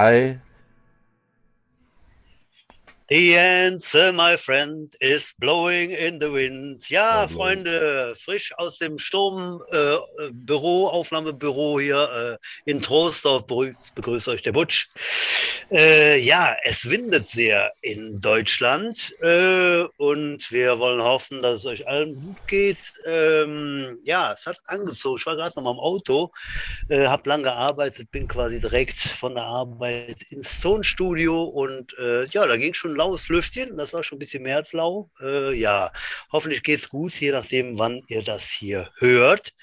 drei. The answer, my friend, is blowing in the wind. Ja, Freunde, frisch aus dem Sturmbüro, äh, Aufnahmebüro hier äh, in Troisdorf begrüßt, euch der Butsch. Äh, ja, es windet sehr in Deutschland äh, und wir wollen hoffen, dass es euch allen gut geht. Ähm, ja, es hat angezogen. Ich war gerade noch mal im Auto, äh, habe lang gearbeitet, bin quasi direkt von der Arbeit ins Tonstudio und äh, ja, da ging schon laues Lüftchen. Das war schon ein bisschen mehr als lau. Äh, ja, hoffentlich geht's gut, je nachdem, wann ihr das hier hört.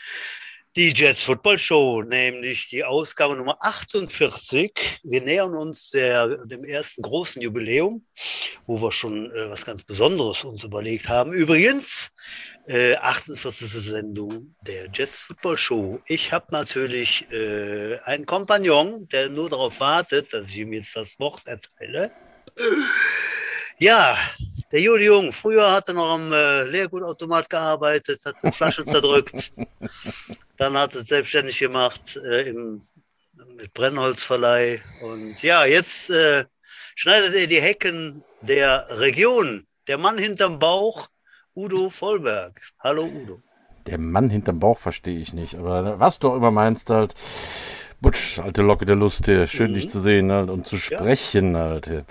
Die Jets Football Show, nämlich die Ausgabe Nummer 48. Wir nähern uns der, dem ersten großen Jubiläum, wo wir schon äh, was ganz Besonderes uns überlegt haben. Übrigens, äh, 48. Sendung der Jets Football Show. Ich habe natürlich äh, einen Kompagnon, der nur darauf wartet, dass ich ihm jetzt das Wort erteile. Ja, der Juli Jung, früher hat er noch am äh, Leergutautomat gearbeitet, hat Flaschen zerdrückt. Dann hat er es selbstständig gemacht äh, im, mit Brennholzverleih. Und ja, jetzt äh, schneidet er die Hecken der Region. Der Mann hinterm Bauch, Udo Vollberg. Hallo Udo. Der Mann hinterm Bauch verstehe ich nicht, aber was du auch immer meinst halt. Butsch, alte Locke der Lust hier. Schön, mhm. dich zu sehen halt, und zu sprechen ja. halt.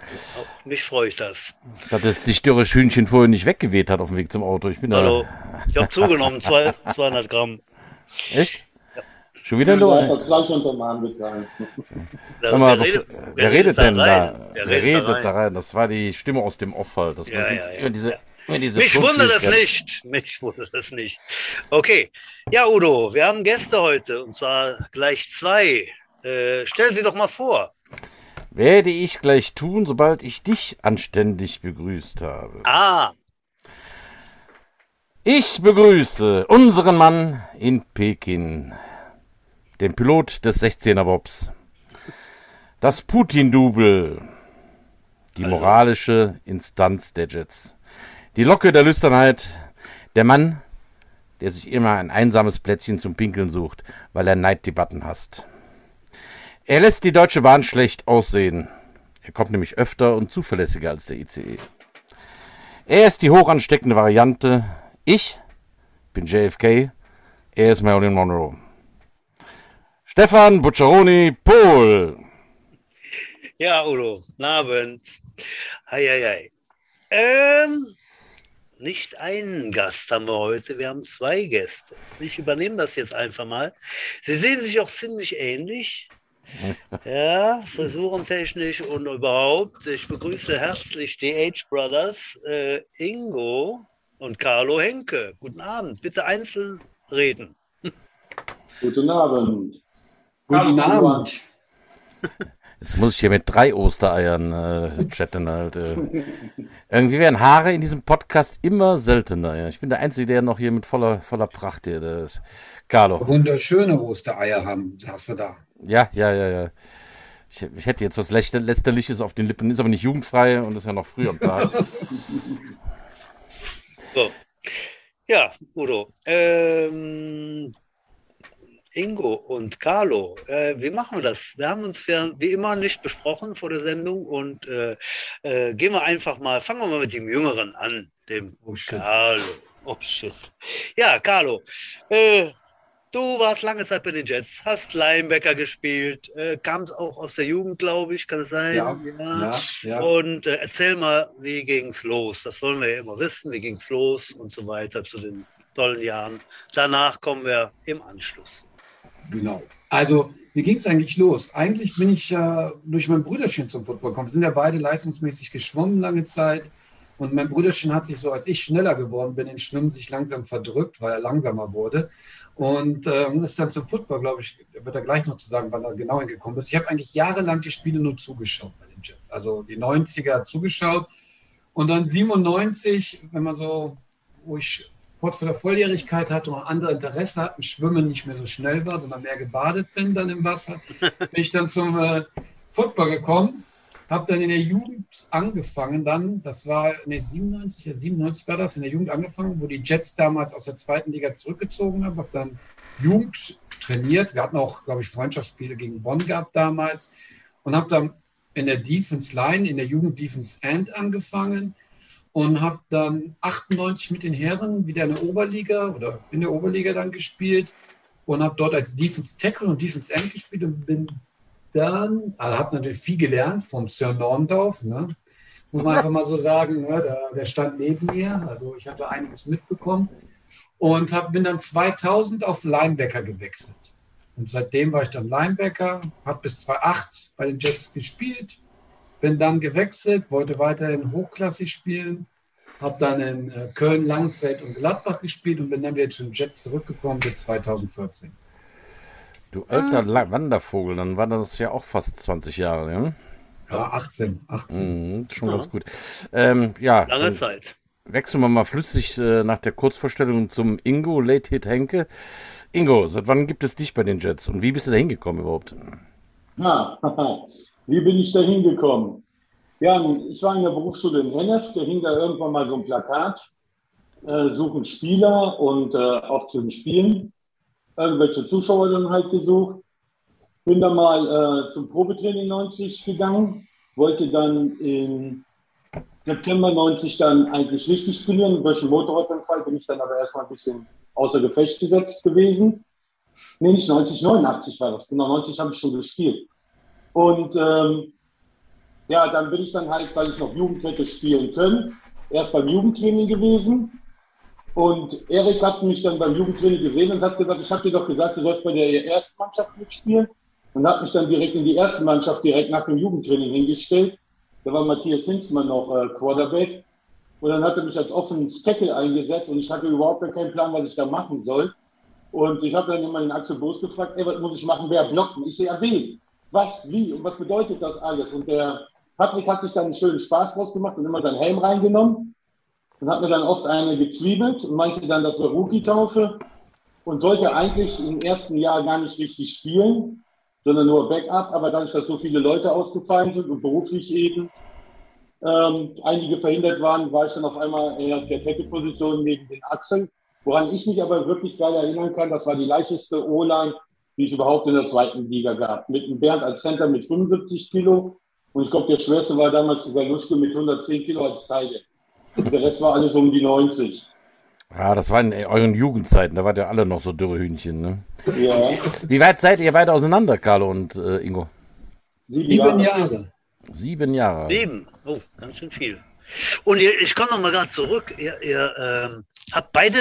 Mich freue ich das. Dass es die dürre Hühnchen vorher nicht weggeweht hat auf dem Weg zum Auto. Ich bin Hallo. Da. Ich habe zugenommen, zwei, 200 Gramm. Echt? Ja. Schon wieder nur? Gleich unterm Arm Sag mal, wer, redet, wer, redet, denn da? Wer, wer redet, da, rein? Das war die Stimme aus dem Off halt. Das ja, war ja, ja. diese mich wundert das nicht. Mich wundert das nicht. Okay. Ja, Udo, wir haben Gäste heute und zwar gleich zwei. Äh, stellen Sie doch mal vor. Werde ich gleich tun, sobald ich dich anständig begrüßt habe. Ah. Ich begrüße unseren Mann in Peking, den Pilot des 16er Bobs, das Putin-Double, die moralische Instanz der Jets. Die Locke der Lüsternheit, der Mann, der sich immer ein einsames Plätzchen zum Pinkeln sucht, weil er Neiddebatten hasst. Er lässt die Deutsche Bahn schlecht aussehen. Er kommt nämlich öfter und zuverlässiger als der ICE. Er ist die hochansteckende Variante. Ich bin JFK. Er ist Marilyn Monroe. Stefan Bucciaroni, Pol. Ja, Udo, guten Abend. Hei, hei, hei. Ähm, nicht einen Gast haben wir heute, wir haben zwei Gäste. Ich übernehme das jetzt einfach mal. Sie sehen sich auch ziemlich ähnlich. Ja, frisurentechnisch und überhaupt. Ich begrüße herzlich die Age Brothers, äh, Ingo und Carlo Henke. Guten Abend. Bitte einzeln reden. Guten Abend. Guten Abend. Jetzt muss ich hier mit drei Ostereiern äh, chatten halt. Äh. Irgendwie werden Haare in diesem Podcast immer seltener. Ja. Ich bin der Einzige, der noch hier mit voller, voller Pracht hier ist. Carlo. Wunderschöne Ostereier haben, hast du da. Ja, ja, ja, ja. Ich, ich hätte jetzt was Lästerliches auf den Lippen, ist aber nicht jugendfrei und ist ja noch früh am Tag. so. Ja, Udo. Ähm, Ingo und Carlo, äh, wie machen wir das? Wir haben uns ja wie immer nicht besprochen vor der Sendung und äh, äh, gehen wir einfach mal, fangen wir mal mit dem Jüngeren an, dem oh, Carlo. Oh shit. Ja, Carlo, äh, du warst lange Zeit bei den Jets, hast Linebacker gespielt, äh, kamst auch aus der Jugend, glaube ich, kann es sein? Ja, ja. ja. Und äh, erzähl mal, wie ging es los? Das wollen wir ja immer wissen, wie ging es los und so weiter zu den tollen Jahren. Danach kommen wir im Anschluss. Genau. Also, wie ging es eigentlich los? Eigentlich bin ich ja durch mein Brüderchen zum Football gekommen. Wir sind ja beide leistungsmäßig geschwommen lange Zeit. Und mein Brüderchen hat sich so, als ich schneller geworden bin, im Schwimmen sich langsam verdrückt, weil er langsamer wurde. Und ähm, ist dann zum Football, glaube ich, wird er gleich noch zu sagen, wann er genau hingekommen ist. Ich habe eigentlich jahrelang die Spiele nur zugeschaut bei den Jets. Also die 90er zugeschaut. Und dann 97, wenn man so, wo ich kurz vor der Volljährigkeit hatte und andere Interesse hatten, Schwimmen nicht mehr so schnell war, sondern mehr gebadet bin dann im Wasser, bin ich dann zum äh, Football gekommen, habe dann in der Jugend angefangen, dann, das war, ne, 97, ja, 97 war das, in der Jugend angefangen, wo die Jets damals aus der zweiten Liga zurückgezogen haben, habe dann Jugend trainiert. Wir hatten auch, glaube ich, Freundschaftsspiele gegen Bonn gehabt damals und habe dann in der Defense Line, in der Jugend Defense End angefangen und habe dann 98 mit den Herren wieder in der Oberliga oder in der Oberliga dann gespielt und habe dort als Defense Tackle und Defense End gespielt und bin dann, also habe natürlich viel gelernt vom Sir Norndorf, ne? muss man einfach mal so sagen, ne? der, der stand neben mir, also ich habe einiges mitbekommen und hab, bin dann 2000 auf Linebacker gewechselt. Und seitdem war ich dann Linebacker, habe bis 2008 bei den Jets gespielt, bin dann gewechselt, wollte weiterhin hochklassig spielen, habe dann in äh, Köln, Langfeld und Gladbach gespielt und bin dann wieder zu den Jets zurückgekommen bis 2014. Du alter ah. Wandervogel, dann war das ja auch fast 20 Jahre, ja? Ja, 18. 18. Mhm, schon ja. ganz gut. Ähm, ja, Lange Zeit. Wechseln wir mal flüssig äh, nach der Kurzvorstellung zum Ingo Late Hit Henke. Ingo, seit wann gibt es dich bei den Jets und wie bist du da hingekommen überhaupt? Ja, wie bin ich da hingekommen? Ja, ich war in der Berufsschule in Hennef, da hing da irgendwann mal so ein Plakat, äh, suchen Spieler und äh, auch zu den Spielen. Irgendwelche Zuschauer dann halt gesucht. Bin dann mal äh, zum Probetraining 90 gegangen, wollte dann in September 90 dann eigentlich richtig trainieren. Durch einen Motorradunfall bin ich dann aber erstmal ein bisschen außer Gefecht gesetzt gewesen. Nee, nicht 90, 89 war das. Genau, 90 habe ich schon gespielt. Und ähm, ja, dann bin ich dann halt, weil ich noch Jugend hätte spielen können, erst beim Jugendtraining gewesen. Und Erik hat mich dann beim Jugendtraining gesehen und hat gesagt, ich habe dir doch gesagt, du sollst bei der ersten Mannschaft mitspielen. Und hat mich dann direkt in die erste Mannschaft direkt nach dem Jugendtraining hingestellt. Da war Matthias Hinzmann noch äh, Quarterback. Und dann hat er mich als offenen Tackle eingesetzt und ich hatte überhaupt keinen Plan, was ich da machen soll. Und ich habe dann immer den Axel Boos gefragt, ey, was muss ich machen, wer blockt? Ich sehe, ja, wen? Was, wie und was bedeutet das alles? Und der Patrick hat sich dann einen schönen Spaß draus gemacht und immer seinen Helm reingenommen und hat mir dann oft eine gezwiebelt und meinte dann, das wäre Rookie-Taufe und sollte eigentlich im ersten Jahr gar nicht richtig spielen, sondern nur Backup. Aber dadurch, dass so viele Leute ausgefallen sind und beruflich eben ähm, einige verhindert waren, war ich dann auf einmal auf der Tackle-Position neben den Axel. Woran ich mich aber wirklich geil erinnern kann, das war die leichteste O-Line, die es überhaupt in der zweiten Liga gab. Mit einem Bernd als Center mit 75 Kilo. Und ich glaube, der schwerste war damals sogar Luschke mit 110 Kilo als Teile. Der Rest war alles um die 90. Ja, das war in euren Jugendzeiten, da wart ihr alle noch so dürre Hühnchen, ne? Ja. Wie weit seid ihr weiter auseinander, Carlo und äh, Ingo? Sieben, Sieben Jahre. Jahre. Sieben Jahre. Sieben. Oh, ganz schön viel. Und ihr, ich komme noch mal gerade zurück. Ihr, ihr ähm, habt beide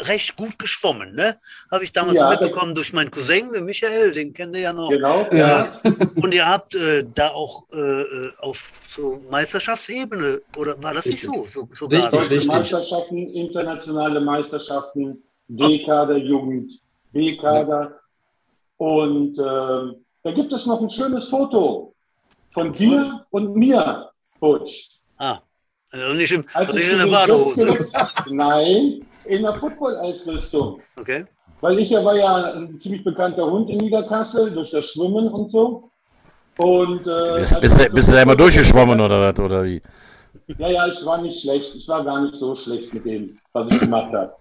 recht gut geschwommen, ne? Habe ich damals ja, mitbekommen durch meinen Cousin, Michael, den kennt ihr ja noch. Genau. Ja. Und ihr habt äh, da auch äh, äh, auf so Meisterschaftsebene, oder war das richtig. nicht so? so sogar richtig, richtig. Meisterschaften, internationale Meisterschaften, D-Kader, Jugend, B-Kader. Und äh, da gibt es noch ein schönes Foto von dir und mir, Coach. Ah, also nicht, im, also nicht in der Badehose. Nein, in der Football-Ausrüstung. Okay. Weil ich ja war ja ein ziemlich bekannter Hund in Niederkassel durch das Schwimmen und so. Und, äh, bist, bist, du, bist du da immer durchgeschwommen oder, oder wie? Ja, ja, ich war nicht schlecht. Ich war gar nicht so schlecht mit dem, was ich gemacht habe.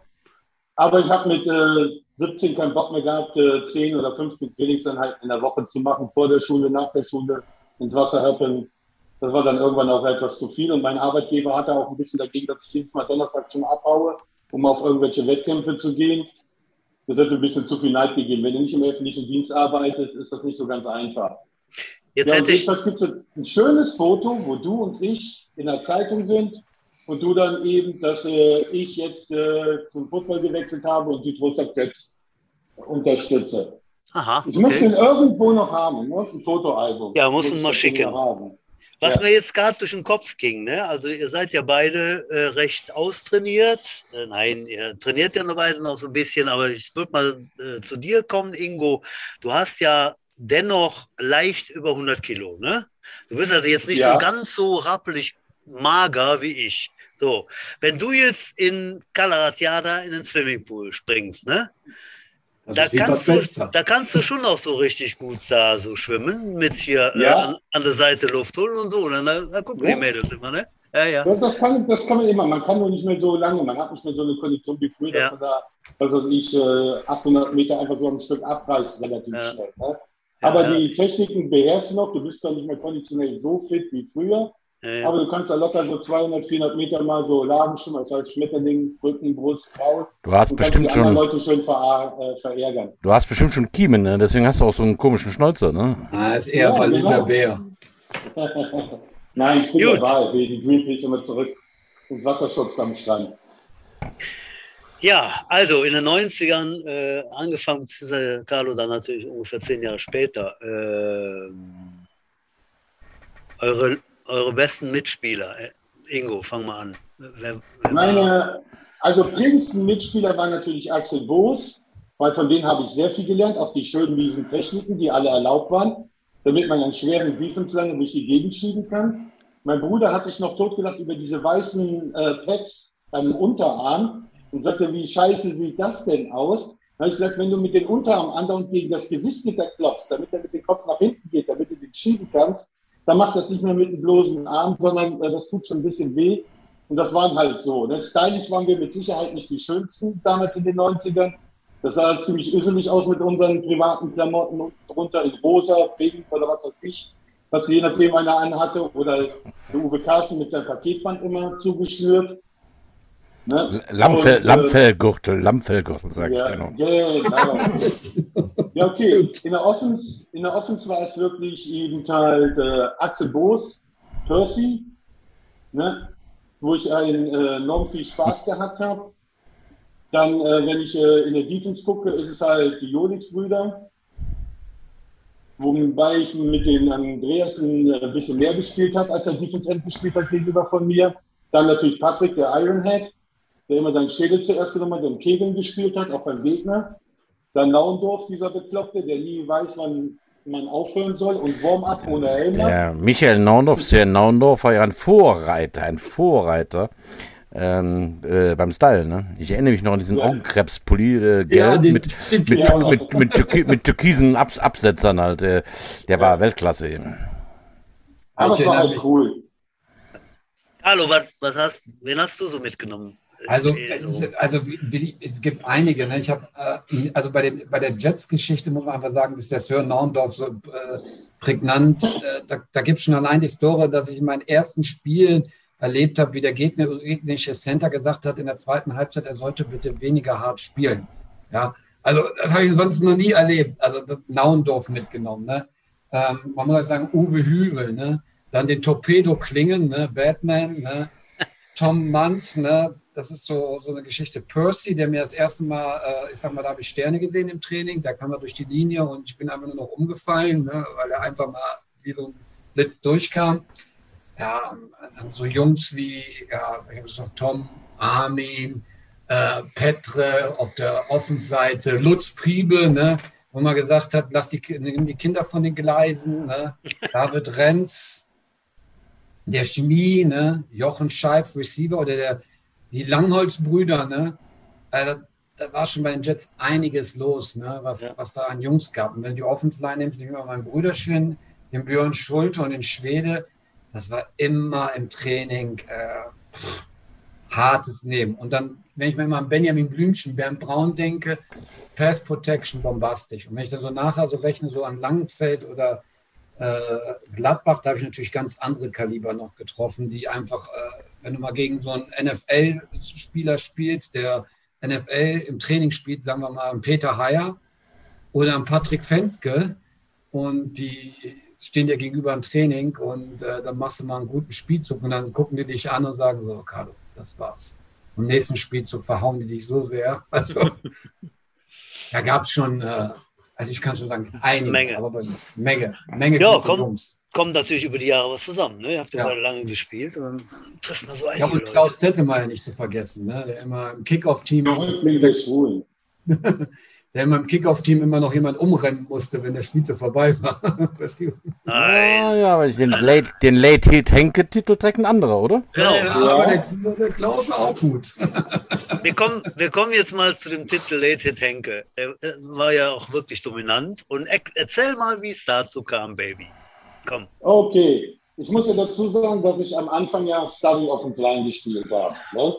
Aber ich habe mit äh, 17 keinen Bock mehr gehabt, äh, 10 oder 15 Trainingseinheiten in der Woche zu machen, vor der Schule, nach der Schule, ins Wasser höppeln. Das war dann irgendwann auch etwas zu viel. Und mein Arbeitgeber hatte auch ein bisschen dagegen, dass ich jedes Mal Donnerstag schon abhaue, um auf irgendwelche Wettkämpfe zu gehen. Das hätte ein bisschen zu viel Neid gegeben. Wenn ihr nicht im öffentlichen Dienst arbeitet, ist das nicht so ganz einfach. Jetzt ja, hätte ich. Es gibt ein schönes Foto, wo du und ich in der Zeitung sind und du dann eben, dass äh, ich jetzt äh, zum Football gewechselt habe und die Troster Jets unterstütze. Aha, ich muss den irgendwo noch haben, ne? ein Fotoalbum. Ja, muss man mal schicken. Was ja. mir jetzt gerade durch den Kopf ging, ne? also ihr seid ja beide äh, recht austrainiert. Äh, nein, ihr trainiert ja noch beide noch so ein bisschen, aber ich würde mal äh, zu dir kommen, Ingo. Du hast ja dennoch leicht über 100 Kilo. Ne? Du bist also jetzt nicht ja. so ganz so rappelig mager wie ich. So, wenn du jetzt in Calaratiada in den Swimmingpool springst, ne? Da kannst, du, da kannst du schon auch so richtig gut da so schwimmen, mit hier äh, ja. äh, an, an, der Seite Luft holen und so. Und dann, da gucken ja. die Mädels immer, ne? Ja, ja. Das, das, kann, das kann man immer. Man kann nur nicht mehr so lange. Man hat nicht mehr so eine Kondition wie früher, dass man da, was weiß ich, 800 äh, Meter einfach so ein Stück abreißt, relativ schnell. Ne? Aber die Techniken beherrschst du noch. Du bist zwar nicht mehr konditionell so fit wie früher, Ja, ja. aber du kannst da locker so 200, 400 Meter mal so lagen schon, das heißt Schmetterling, Rücken, Brust, Kraul. Du hast kannst bestimmt schon, Leute schön ver äh, verärgern. du hast bestimmt schon Kiemen, ne? Deswegen hast du auch so einen komischen Schnäuzer, ne? Ah, ist eher Ja, Berliner genau. Bär. Nein, ich bin Gut. dabei. Die Greenpeace immer zurück ins Wasserschutz am Strand. Ja, also in den 90ern, äh, angefangen, beziehungsweise Carlo dann natürlich ungefähr zehn Jahre später, ähm, eure, eure besten Mitspieler. Äh, Ingo, fang mal an. Wer, wer Meine, also prägendsten Mitspieler war natürlich Axel Boos, weil von denen habe ich sehr viel gelernt, auch die schönen miesen Techniken, die alle erlaubt waren, damit man einen schweren Defense lange durch die Gegend schieben kann. Mein Bruder hat sich noch totgelacht über diese weißen äh, Pads am Unterarm und sagte, wie scheiße sieht das denn aus? Da habe ich gesagt, wenn du mit den Unterarm andauernd gegen das Gesichtsgitter klopfst, damit er mit dem Kopf nach hinten geht, damit du den schieben kannst, dann machst du das nicht mehr mit dem bloßen Arm, sondern äh, das tut schon ein bisschen weh. Und das waren halt so. Ne? Stylisch waren wir mit Sicherheit nicht die schönsten damals in den 90ern. Das sah ziemlich üsselig aus mit unseren privaten Klamotten drunter in rosa, pink oder was weiß ich, was je nachdem einer anhatte. Oder der Uwe Carsten mit seinem Paketband immer zugeschnürt. Ne? Lammfell, Und, äh, Lammfellgürtel, Lammfellgürtel, sage ich ja, dir noch. genau. ja, okay. In der Offense, in der Offense war es wirklich eben halt äh, Axel Boos, Percy, ne? wo ich einen, äh, enorm viel Spaß gehabt habe. Dann, äh, wenn ich äh, in der Defense gucke, ist es halt die Jonix-Brüder. Wobei ich mit den Andreasen äh, ein bisschen mehr gespielt habe, als er Defense End gespielt hat gegenüber von mir. Dann natürlich Patrick, der Ironhead, der immer seinen Schädel zuerst genommen hat und Kegeln gespielt hat, auch beim Gegner. Dann Naundorf, dieser Bekloppte, der nie weiß, wann man aufhören soll und Warm-up ohne Helm. hat. Der Michael Naundorf, sehr Naundorf war ja ein Vorreiter, ein Vorreiter ähm, äh, beim Style, ne? Ich erinnere mich noch an diesen Ja. Augenkrebspulli, äh, gelb Ja, den- mit, den- mit, Ja. mit, mit, türki mit türkisen Abs Absetzern halt. Äh, der war Weltklasse eben. Aber Ich es war halt cool. Carlo, was, was hast, wen hast du so mitgenommen? Also, ist, also es gibt einige. Ne? Ich habe, äh, also bei, dem, bei der Jets-Geschichte muss man einfach sagen, ist der Sir Naundorf so äh, prägnant. Äh, da da gibt es schon allein die Story, dass ich in meinen ersten Spielen erlebt habe, wie der Gegner, gegnerische Center gesagt hat in der zweiten Halbzeit, er sollte bitte weniger hart spielen. Ja, also das habe ich sonst noch nie erlebt. Also das Naundorf mitgenommen. Ne? Ähm, man muss sagen, Uwe Hüvel, ne? dann den Torpedo Klingen, ne? Batman, ne? Tom Manz, ne? Das ist so, so eine Geschichte. Percy, der mir das erste Mal, äh, ich sag mal, da habe ich Sterne gesehen im Training, da kam er durch die Linie und ich bin einfach nur noch umgefallen, ne? weil er einfach mal wie so ein Blitz durchkam. Ja, also so Jungs wie, ja, ich habe Tom, Armin, äh, Petre auf der Offenseite, Lutz Priebe, ne? wo man gesagt hat, lass die, nimm die Kinder von den Gleisen, ne? David Renz, der Chemie, ne? Jochen Scheif, Receiver oder der, die Langholz-Brüder, ne? Also, da war schon bei den Jets einiges los, ne? was, Ja. was da an Jungs gab. Und wenn du die Offense-Line nimmst, nehmen wir mein Brüderchen, den Björn Schulte und den Schwede, das war immer im Training äh, pff, hartes Nehmen. Und dann, wenn ich mir mal an Benjamin Blümchen, Bernd Braun denke, Pass Protection bombastisch. Und wenn ich dann so nachher so rechne, so an Langenfeld oder äh, Gladbach, da habe ich natürlich ganz andere Kaliber noch getroffen, die einfach, äh, wenn du mal gegen so einen NFL-Spieler spielst, der NFL im Training spielt, sagen wir mal einen Peter Heyer oder einen Patrick Fenske und die stehen dir gegenüber im Training und äh, dann machst du mal einen guten Spielzug und dann gucken die dich an und sagen so, Carlo, das war's. Im nächsten Spielzug verhauen die dich so sehr. Also da gab es schon, äh, also ich kann schon sagen, einige, Menge. aber Menge, Menge Ja, komm. Jungs. Kommt natürlich über die Jahre was zusammen. Ne? Ihr habt ja, Ja. beide lange gespielt und dann trifft man so Ja, einige und Leute. Klaus Zettelmeier nicht zu vergessen, ne? der immer im Kickoff-Team der Schwulen. der immer im Kickoff-Team immer noch jemand umrennen musste, wenn der Spiel zu vorbei war. Nein. Ja, ja, aber den Late, den Late Hit Henke Titel trägt ein anderer, oder? Genau. Ja, aber der, der Klaus war auch gut. Wir kommen, wir kommen jetzt mal zu dem Titel Late Hit Henke. Der äh, war ja auch wirklich dominant. Und er, erzähl mal, wie es dazu kam, Baby. Komm. Okay, ich muss ja dazu sagen, dass ich am Anfang ja Starting Offense Line gespielt habe. Ne?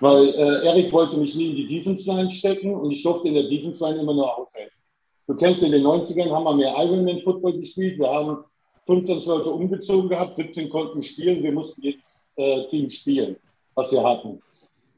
Weil äh, Erik wollte mich nie in die Defense Line stecken und ich durfte in der Defense Line immer nur aushelfen. Du kennst in den 90ern, haben wir mehr Ironman Football gespielt. Wir haben 25 Leute umgezogen gehabt, 17 konnten spielen. Wir mussten jetzt äh, Team spielen, was wir hatten.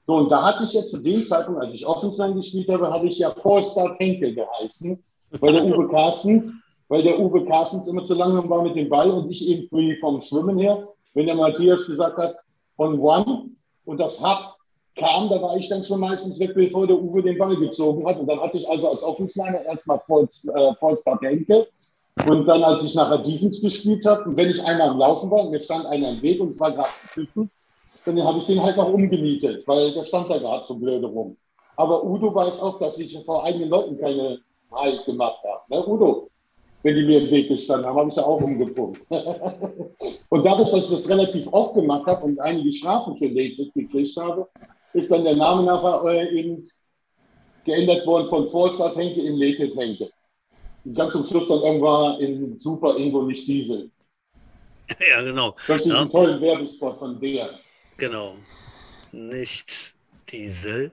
So, und da hatte ich ja zu dem Zeitpunkt, als ich Offenstein gespielt habe, hatte ich ja Vollstar Henkel geheißen, weil der Uwe Carstens, weil der Uwe Carstens immer zu langsam war mit dem Ball und ich eben früh vom Schwimmen her. Wenn der Matthias gesagt hat, on one und das Hub kam, da war ich dann schon meistens weg, bevor der Uwe den Ball gezogen hat. Und dann hatte ich also als Offensliner erstmal Vollstar äh. Und dann, als ich nachher Defense gespielt habe, und wenn ich einmal am Laufen war, mir stand einer im Weg und es war gerade gepfiffen, dann habe ich den halt auch umgenietet, weil der stand da gerade so blöde rum. Aber Udo weiß auch, dass ich vor einigen Leuten keine Halt gemacht habe. Ne, Udo, wenn die mir im Weg gestanden haben, habe ich ja auch umgepumpt. und dadurch, dass ich das relativ oft gemacht habe und einige Strafen für Late gekriegt habe, ist dann der Name nachher äh, eben geändert worden von Vorstadt Henke in Late Henke. Und ganz zum Schluss dann irgendwann in Super Ingo nicht Diesel. Ja, genau. Durch diesen Ja. tollen Werbespot von der. Genau. Nicht Diesel.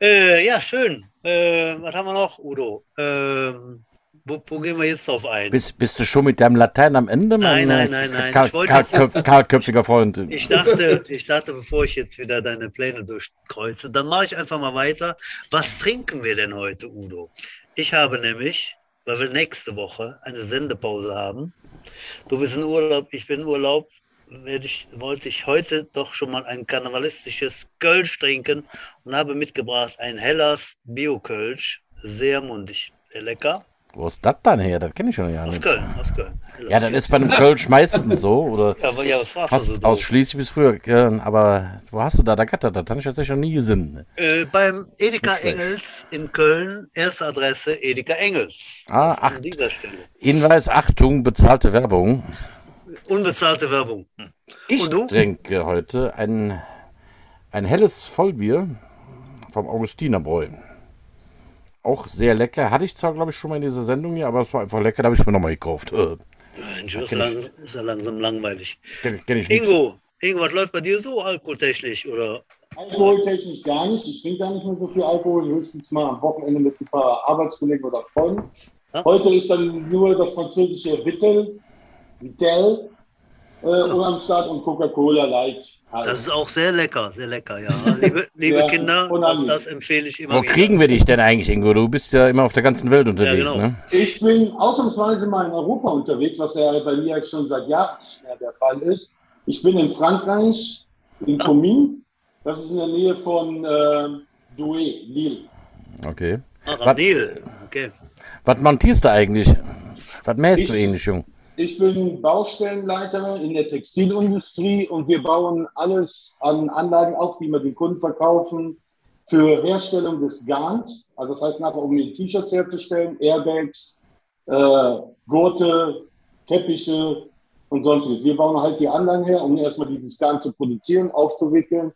Äh, ja, schön. Äh, was haben wir noch, Udo? Ähm, wo, wo gehen wir jetzt drauf ein? Bist, bist du schon mit deinem Latein am Ende? Nein, mein, nein, äh, nein, nein. Karl, Karl, Kahlköpfiger Freund. Ich dachte, ich dachte, bevor ich jetzt wieder deine Pläne durchkreuze, dann mache ich einfach mal weiter. Was trinken wir denn heute, Udo? Ich habe nämlich, weil wir nächste Woche eine Sendepause haben. Du bist in Urlaub, ich bin in Urlaub. Ich, wollte ich heute doch schon mal ein karnevalistisches Kölsch trinken und habe mitgebracht ein Hellers Bio-Kölsch. Sehr mundig. Sehr lecker. Wo ist das dann her? Das kenne ich schon ja Aus nicht. Köln, aus Köln. Ja, das ist bei einem Kölsch meistens so. Oder Ja, aber ja, was warst du fast so doof? ausschließlich bis früher. äh, Aber wo hast du da? Da gattert, das habe ich tatsächlich noch nie gesehen. Äh, beim Edeka Nicht schlecht. Engels in Köln, erste Adresse Edeka Engels. Ah, ach. An dieser Stelle. Hinweis, Achtung, bezahlte Werbung. Unbezahlte Werbung. Hm. Ich du? trinke heute ein, ein helles Vollbier vom Augustinerbräu. Auch sehr lecker. Hatte ich zwar, glaube ich, schon mal in dieser Sendung hier, aber es war einfach lecker. Da habe ich mir nochmal gekauft. Äh, Mensch, ist, lang, ist ja langsam langweilig. kenn, kenn ich. Ingo, Ingo, was läuft bei dir so alkoholtechnisch? Oder? Alkoholtechnisch gar nicht. Ich trinke gar nicht mehr so viel Alkohol, höchstens mal am Wochenende mit ein paar Arbeitskollegen oder Freunden. Ja. Heute ist dann nur das französische Vittel, Vittel äh, und am Start und Coca-Cola Light. Halt. Das ist auch sehr lecker, sehr lecker, ja. Liebe, liebe Ja, Kinder, das empfehle ich immer Wo wieder. kriegen wir dich denn eigentlich, Ingo? Du bist ja immer auf der ganzen Welt unterwegs, genau. ne? Ich bin ausnahmsweise mal in Europa unterwegs, was ja bei mir schon seit Jahren nicht mehr der Fall ist. Ich bin in Frankreich, in Comines. Das ist in der Nähe von äh, Douai, Lille. Okay. Ach, Was- Nil. Okay. Was montierst du eigentlich? Was mähst du Ich- ähnlich, Jung? Ich bin Baustellenleiter in der Textilindustrie und wir bauen alles an Anlagen auf, die wir den Kunden verkaufen für Herstellung des Garns. Also das heißt nachher, um die T-Shirts herzustellen, Airbags, äh, Gurte, Teppiche und sonstiges. Wir bauen halt die Anlagen her, um erstmal dieses Garn zu produzieren, aufzuwickeln,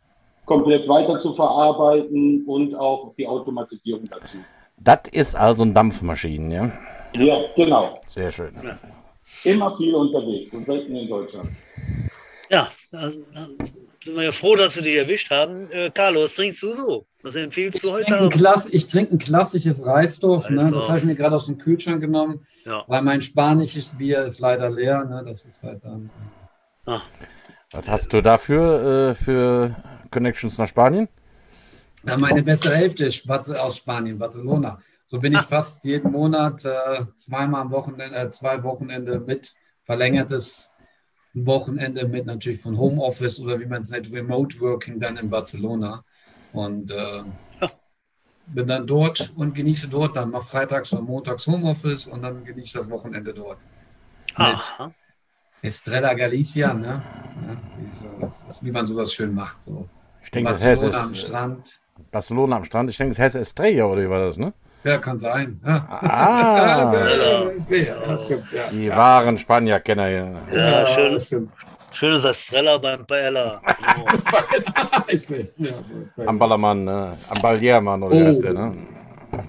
komplett weiter zu verarbeiten und auch die Automatisierung dazu. Das ist also ein Dampfmaschinen, ja? Ja, genau. Sehr schön. Immer viel unterwegs und selten in Deutschland. Ja, dann, dann sind wir ja froh, dass wir dich erwischt haben. Äh, Carlos, trinkst du so? Was empfiehlst du Ich heute trinke ein, ich trinke ein klassisches Reisdorf. Ne? Das habe ich mir gerade aus dem Kühlschrank genommen, Ja. weil mein spanisches Bier ist leider leer. Ne? Das ist halt dann. Ah, Was hast du dafür äh, für Connections nach Spanien? Ja, meine bessere Hälfte ist aus Spanien, Barcelona. So bin ich fast jeden Monat äh, zweimal am Wochenende, äh, zwei Wochenende mit verlängertes Wochenende mit natürlich von Homeoffice oder wie man es nennt, Remote Working dann in Barcelona. Und äh, bin dann dort und genieße dort dann mal freitags oder montags Homeoffice und dann genieße das Wochenende dort. aha. Estrella Galicia, ne? Ja, wie man sowas schön macht. So. Ich denke, das heißt Barcelona am es Strand. Barcelona am Strand. Ich denke, das heißt Estrella oder wie war das, ne? Ja, kann sein. Ja. Ah, die wahren Spanier-Kenner hier. Ja, schön, schönes Estrella beim Paella. So. Am Ballermann, ne? Am Balliermann oder wie Oh. heißt der, ne?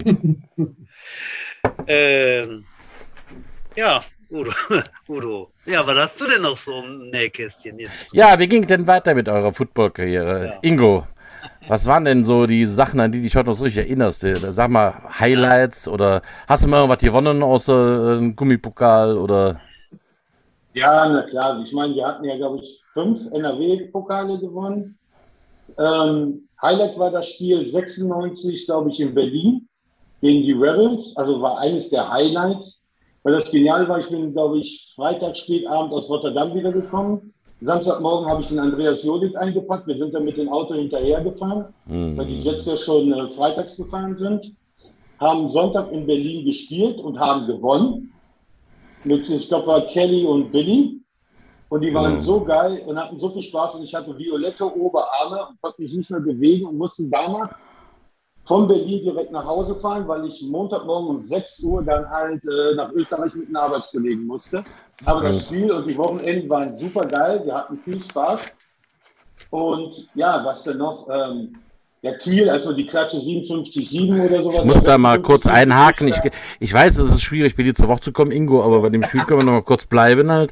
ähm, ja, Udo. Udo. Ja, was hast du denn noch so im Nähkästchen jetzt? Ja, wie ging denn weiter mit eurer Football-Karriere? Ja. Ingo, Was waren denn so die Sachen, an die dich heute noch so richtig erinnerst? Sag mal, Highlights oder hast du mal irgendwas gewonnen außer einem Gummipokal oder? Ja, na klar. Ich meine, wir hatten ja, glaube ich, fünf NRW-Pokale gewonnen. Ähm, Highlight war das Spiel 96, glaube ich, in Berlin gegen die Rebels. Also war eines der Highlights. Weil das genial war, ich bin, glaube ich, Freitag spätabend aus Rotterdam wiedergekommen. Samstagmorgen habe ich den Andreas Jodik eingepackt. Wir sind dann mit dem Auto hinterhergefahren, mhm. weil die Jets ja schon äh, freitags gefahren sind. Haben Sonntag in Berlin gespielt und haben gewonnen mit, ich glaube, war Kelly und Billy. Und die waren mhm. so geil und hatten so viel Spaß. Und ich hatte violette Oberarme und konnte mich nicht mehr bewegen und musste danach von Berlin direkt nach Hause fahren, weil ich Montagmorgen um 6 Uhr dann halt äh, nach Österreich mit einem Arbeitskollegen musste. Aber das Spiel und die Wochenenden waren super geil. Wir hatten viel Spaß. Und ja, was denn noch? Ähm, ja, Kiel, also die Klatsche 57,7 oder sowas. Ich muss da mal kurz einhaken. Ich, ich weiß, es ist schwierig, bei dir zur Woche zu kommen, Ingo, aber bei dem Spiel können wir noch mal kurz bleiben halt.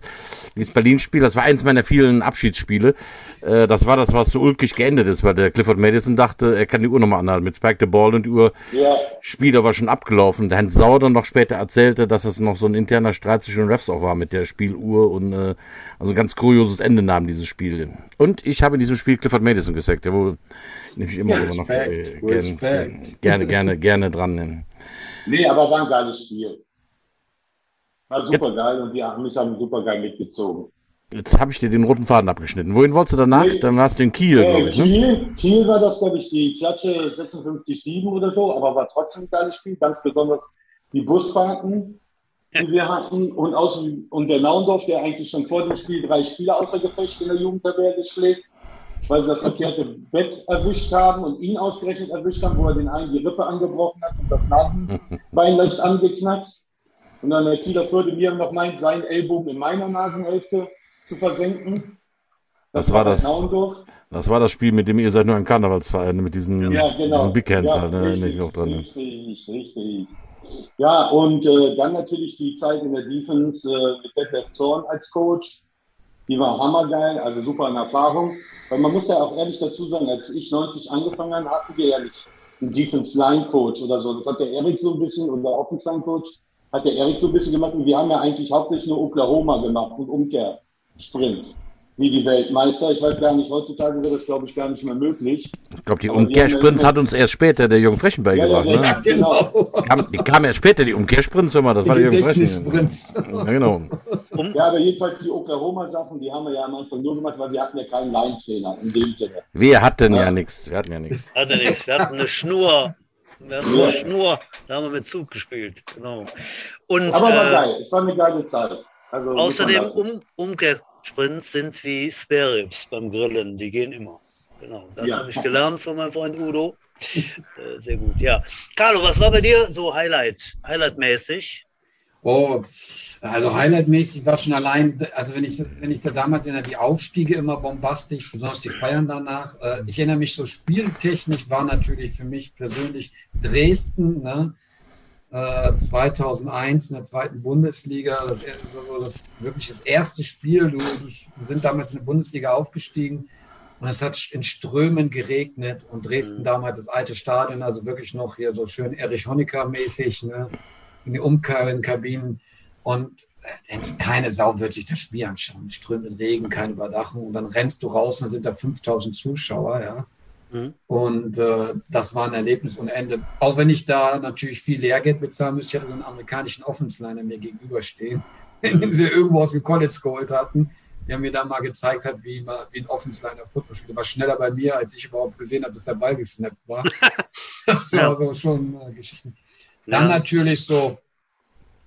Dieses Berlin-Spiel, das war eins meiner vielen Abschiedsspiele. Äh, das war das, was so ulkig geendet ist, weil der Clifford Madison dachte, er kann die Uhr nochmal anhalten mit Spike the Ball und die Uhr ja. Spieler war schon abgelaufen. Der Hans Sauer dann noch später erzählte, dass das noch so ein interner Streit zwischen Refs auch war mit der Spieluhr und äh, also ein ganz kurioses Ende nahm dieses Spiel. Und ich habe in diesem Spiel Clifford Madison gesagt, der wohl nehme ich immer, immer noch äh, gerne, gerne, gerne, gerne dran nennen. Nee, aber war ein geiles Spiel. War super Jetzt, geil und die Amis haben super geil mitgezogen. Jetzt habe ich dir den roten Faden abgeschnitten. Wohin wolltest du danach? Nee, Dann hast du in Kiel, äh, ich. Ne? Kiel? Kiel war das, glaube ich, die Klatsche 56,7 oder so, aber war trotzdem ein geiles Spiel. Ganz besonders die Busfahrten, die wir hatten. Und, aus, und der Naundorf, der eigentlich schon vor dem Spiel drei Spieler außer Gefecht in der Jugendherberge schlägt weil sie das verkehrte Bett erwischt haben und ihn ausgerechnet erwischt haben, wo er den einen die Rippe angebrochen hat und das Nasenbein leicht angeknackst. Und dann der Kieler Förde mir noch meint, seinen Ellbogen in meiner Nasenhälfte zu versenken. Das, das war das. Das war das Spiel, mit dem ihr seid nur ein Karnevalsverein, mit diesen, ja, genau. diesen Big Hands ja, halt, ne? Richtig, auch dran, ne? richtig, richtig. Ja, und äh, dann natürlich die Zeit in der Defense äh, mit Detlef Zorn als Coach. Die war hammergeil, also super in Erfahrung. Weil man muss ja auch ehrlich dazu sagen, als ich 90 angefangen habe, hatten wir ja nicht einen Defense Line Coach oder so. Das hat der Erik so ein bisschen, unser Offense Line Coach, hat der Erik so ein bisschen gemacht. Und wir haben ja eigentlich hauptsächlich nur Oklahoma gemacht und Umkehrsprints wie die Weltmeister. Ich weiß gar nicht, heutzutage wäre das, glaube ich, gar nicht mehr möglich. Ich glaube, die Umkehrsprints hat uns erst später der Jürgen Frechen beigebracht. Ja, ja, ja, ne? genau. Die kam, die kam erst später, die Umkehrsprints, hör mal, das die war der Jürgen Frechen. Ja, genau. Ja, aber jedenfalls die Oklahoma-Sachen, die haben wir ja am Anfang nur gemacht, weil wir hatten ja keinen Line-Trainer in dem Sinne. Wir hatten ja, ja nichts. Wir hatten ja nichts. Hatte nichts. Wir hatten eine Schnur. Wir hatten eine Schnur. Da haben wir mit Zug gespielt. Genau. Und, aber war äh, geil. Es war eine geile Zeit. Also, außerdem um, Umkehr Sprints sind wie Spare Ribs beim Grillen, die gehen immer. Genau, das ja. habe ich gelernt von meinem Freund Udo. Äh, sehr gut, ja. Carlo, was war bei dir so Highlight, Highlight-mäßig? Oh, also Highlight-mäßig war schon allein, also wenn ich, wenn ich da damals erinnere, die Aufstiege immer bombastisch, besonders die Feiern danach. Äh, ich erinnere mich so spieltechnisch war natürlich für mich persönlich Dresden, ne? 2001 äh, in der zweiten Bundesliga, das, das wirklich das erste Spiel. Du, du sind damals in der Bundesliga aufgestiegen und es hat in Strömen geregnet und Dresden mhm. damals das alte Stadion, also wirklich noch hier so schön Erich Honecker-mäßig, ne, in die Umkabinen und äh, keine Sau wird sich das Spiel anschauen. Strömenden Regen, keine Überdachung und dann rennst du raus und dann sind da 5000 Zuschauer, ja. Mhm. Und äh, das war ein Erlebnis ohne Ende. Auch wenn ich da natürlich viel Lehrgeld bezahlen müsste. Ich hatte so einen amerikanischen Offensliner mir gegenüberstehen, den sie irgendwo aus dem College geholt hatten, der mir da mal gezeigt hat, wie, man, wie ein Offensliner Football spielt. War schneller bei mir, als ich überhaupt gesehen habe, dass der Ball gesnappt war. das war so schon äh, Geschichten. Dann ja. natürlich so,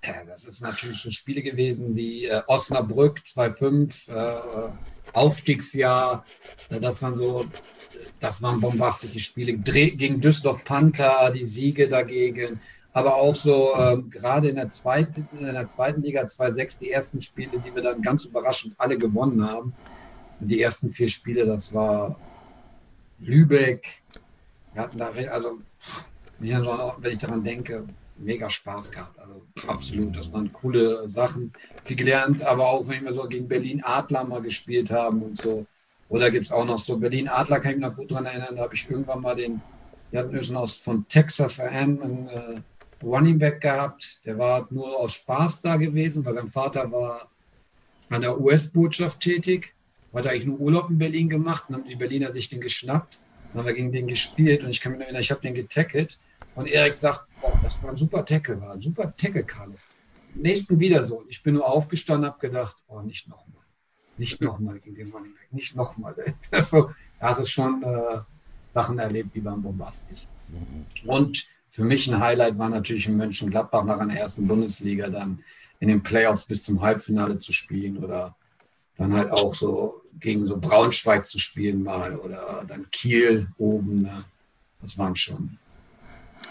äh, das ist natürlich schon Spiele gewesen wie äh, Osnabrück 2-5, äh, Aufstiegsjahr. Das waren so das waren bombastische Spiele. Gegen Düsseldorf Panther, die Siege dagegen. Aber auch so, ähm, gerade in der, zweiten, in der zweiten Liga 2-6, die ersten Spiele, die wir dann ganz überraschend alle gewonnen haben. Die ersten vier Spiele, das war Lübeck. Wir hatten da, also, wenn ich daran denke, mega Spaß gehabt. Also absolut, das waren coole Sachen. Viel gelernt, aber auch wenn wir so gegen Berlin Adler mal gespielt haben und so Oder gibt es auch noch so Berlin Adler, kann ich mich noch gut daran erinnern, da habe ich irgendwann mal den, die hatten aus von Texas AM einen äh, Running Back gehabt. Der war nur aus Spaß da gewesen, weil sein Vater war an der US-Botschaft tätig. Hat eigentlich nur Urlaub in Berlin gemacht und haben die Berliner sich den geschnappt. Dann haben wir gegen den gespielt und ich kann mich erinnern, ich habe den getackelt. Und Erik sagt, boah, das war ein super Tackle, war ein super Tackle, Carlo. Nächsten wieder so. Ich bin nur aufgestanden, habe gedacht, oh, nicht nochmal. Nicht nochmal gegen den Running Back, nicht nochmal. Also, also schon äh, Sachen erlebt, die waren bombastisch. Mhm. Und für mich ein Highlight war natürlich in Mönchengladbach nach einer ersten Bundesliga dann in den Playoffs bis zum Halbfinale zu spielen oder dann halt auch so gegen so Braunschweig zu spielen mal oder dann Kiel oben. Ne? Das waren schon.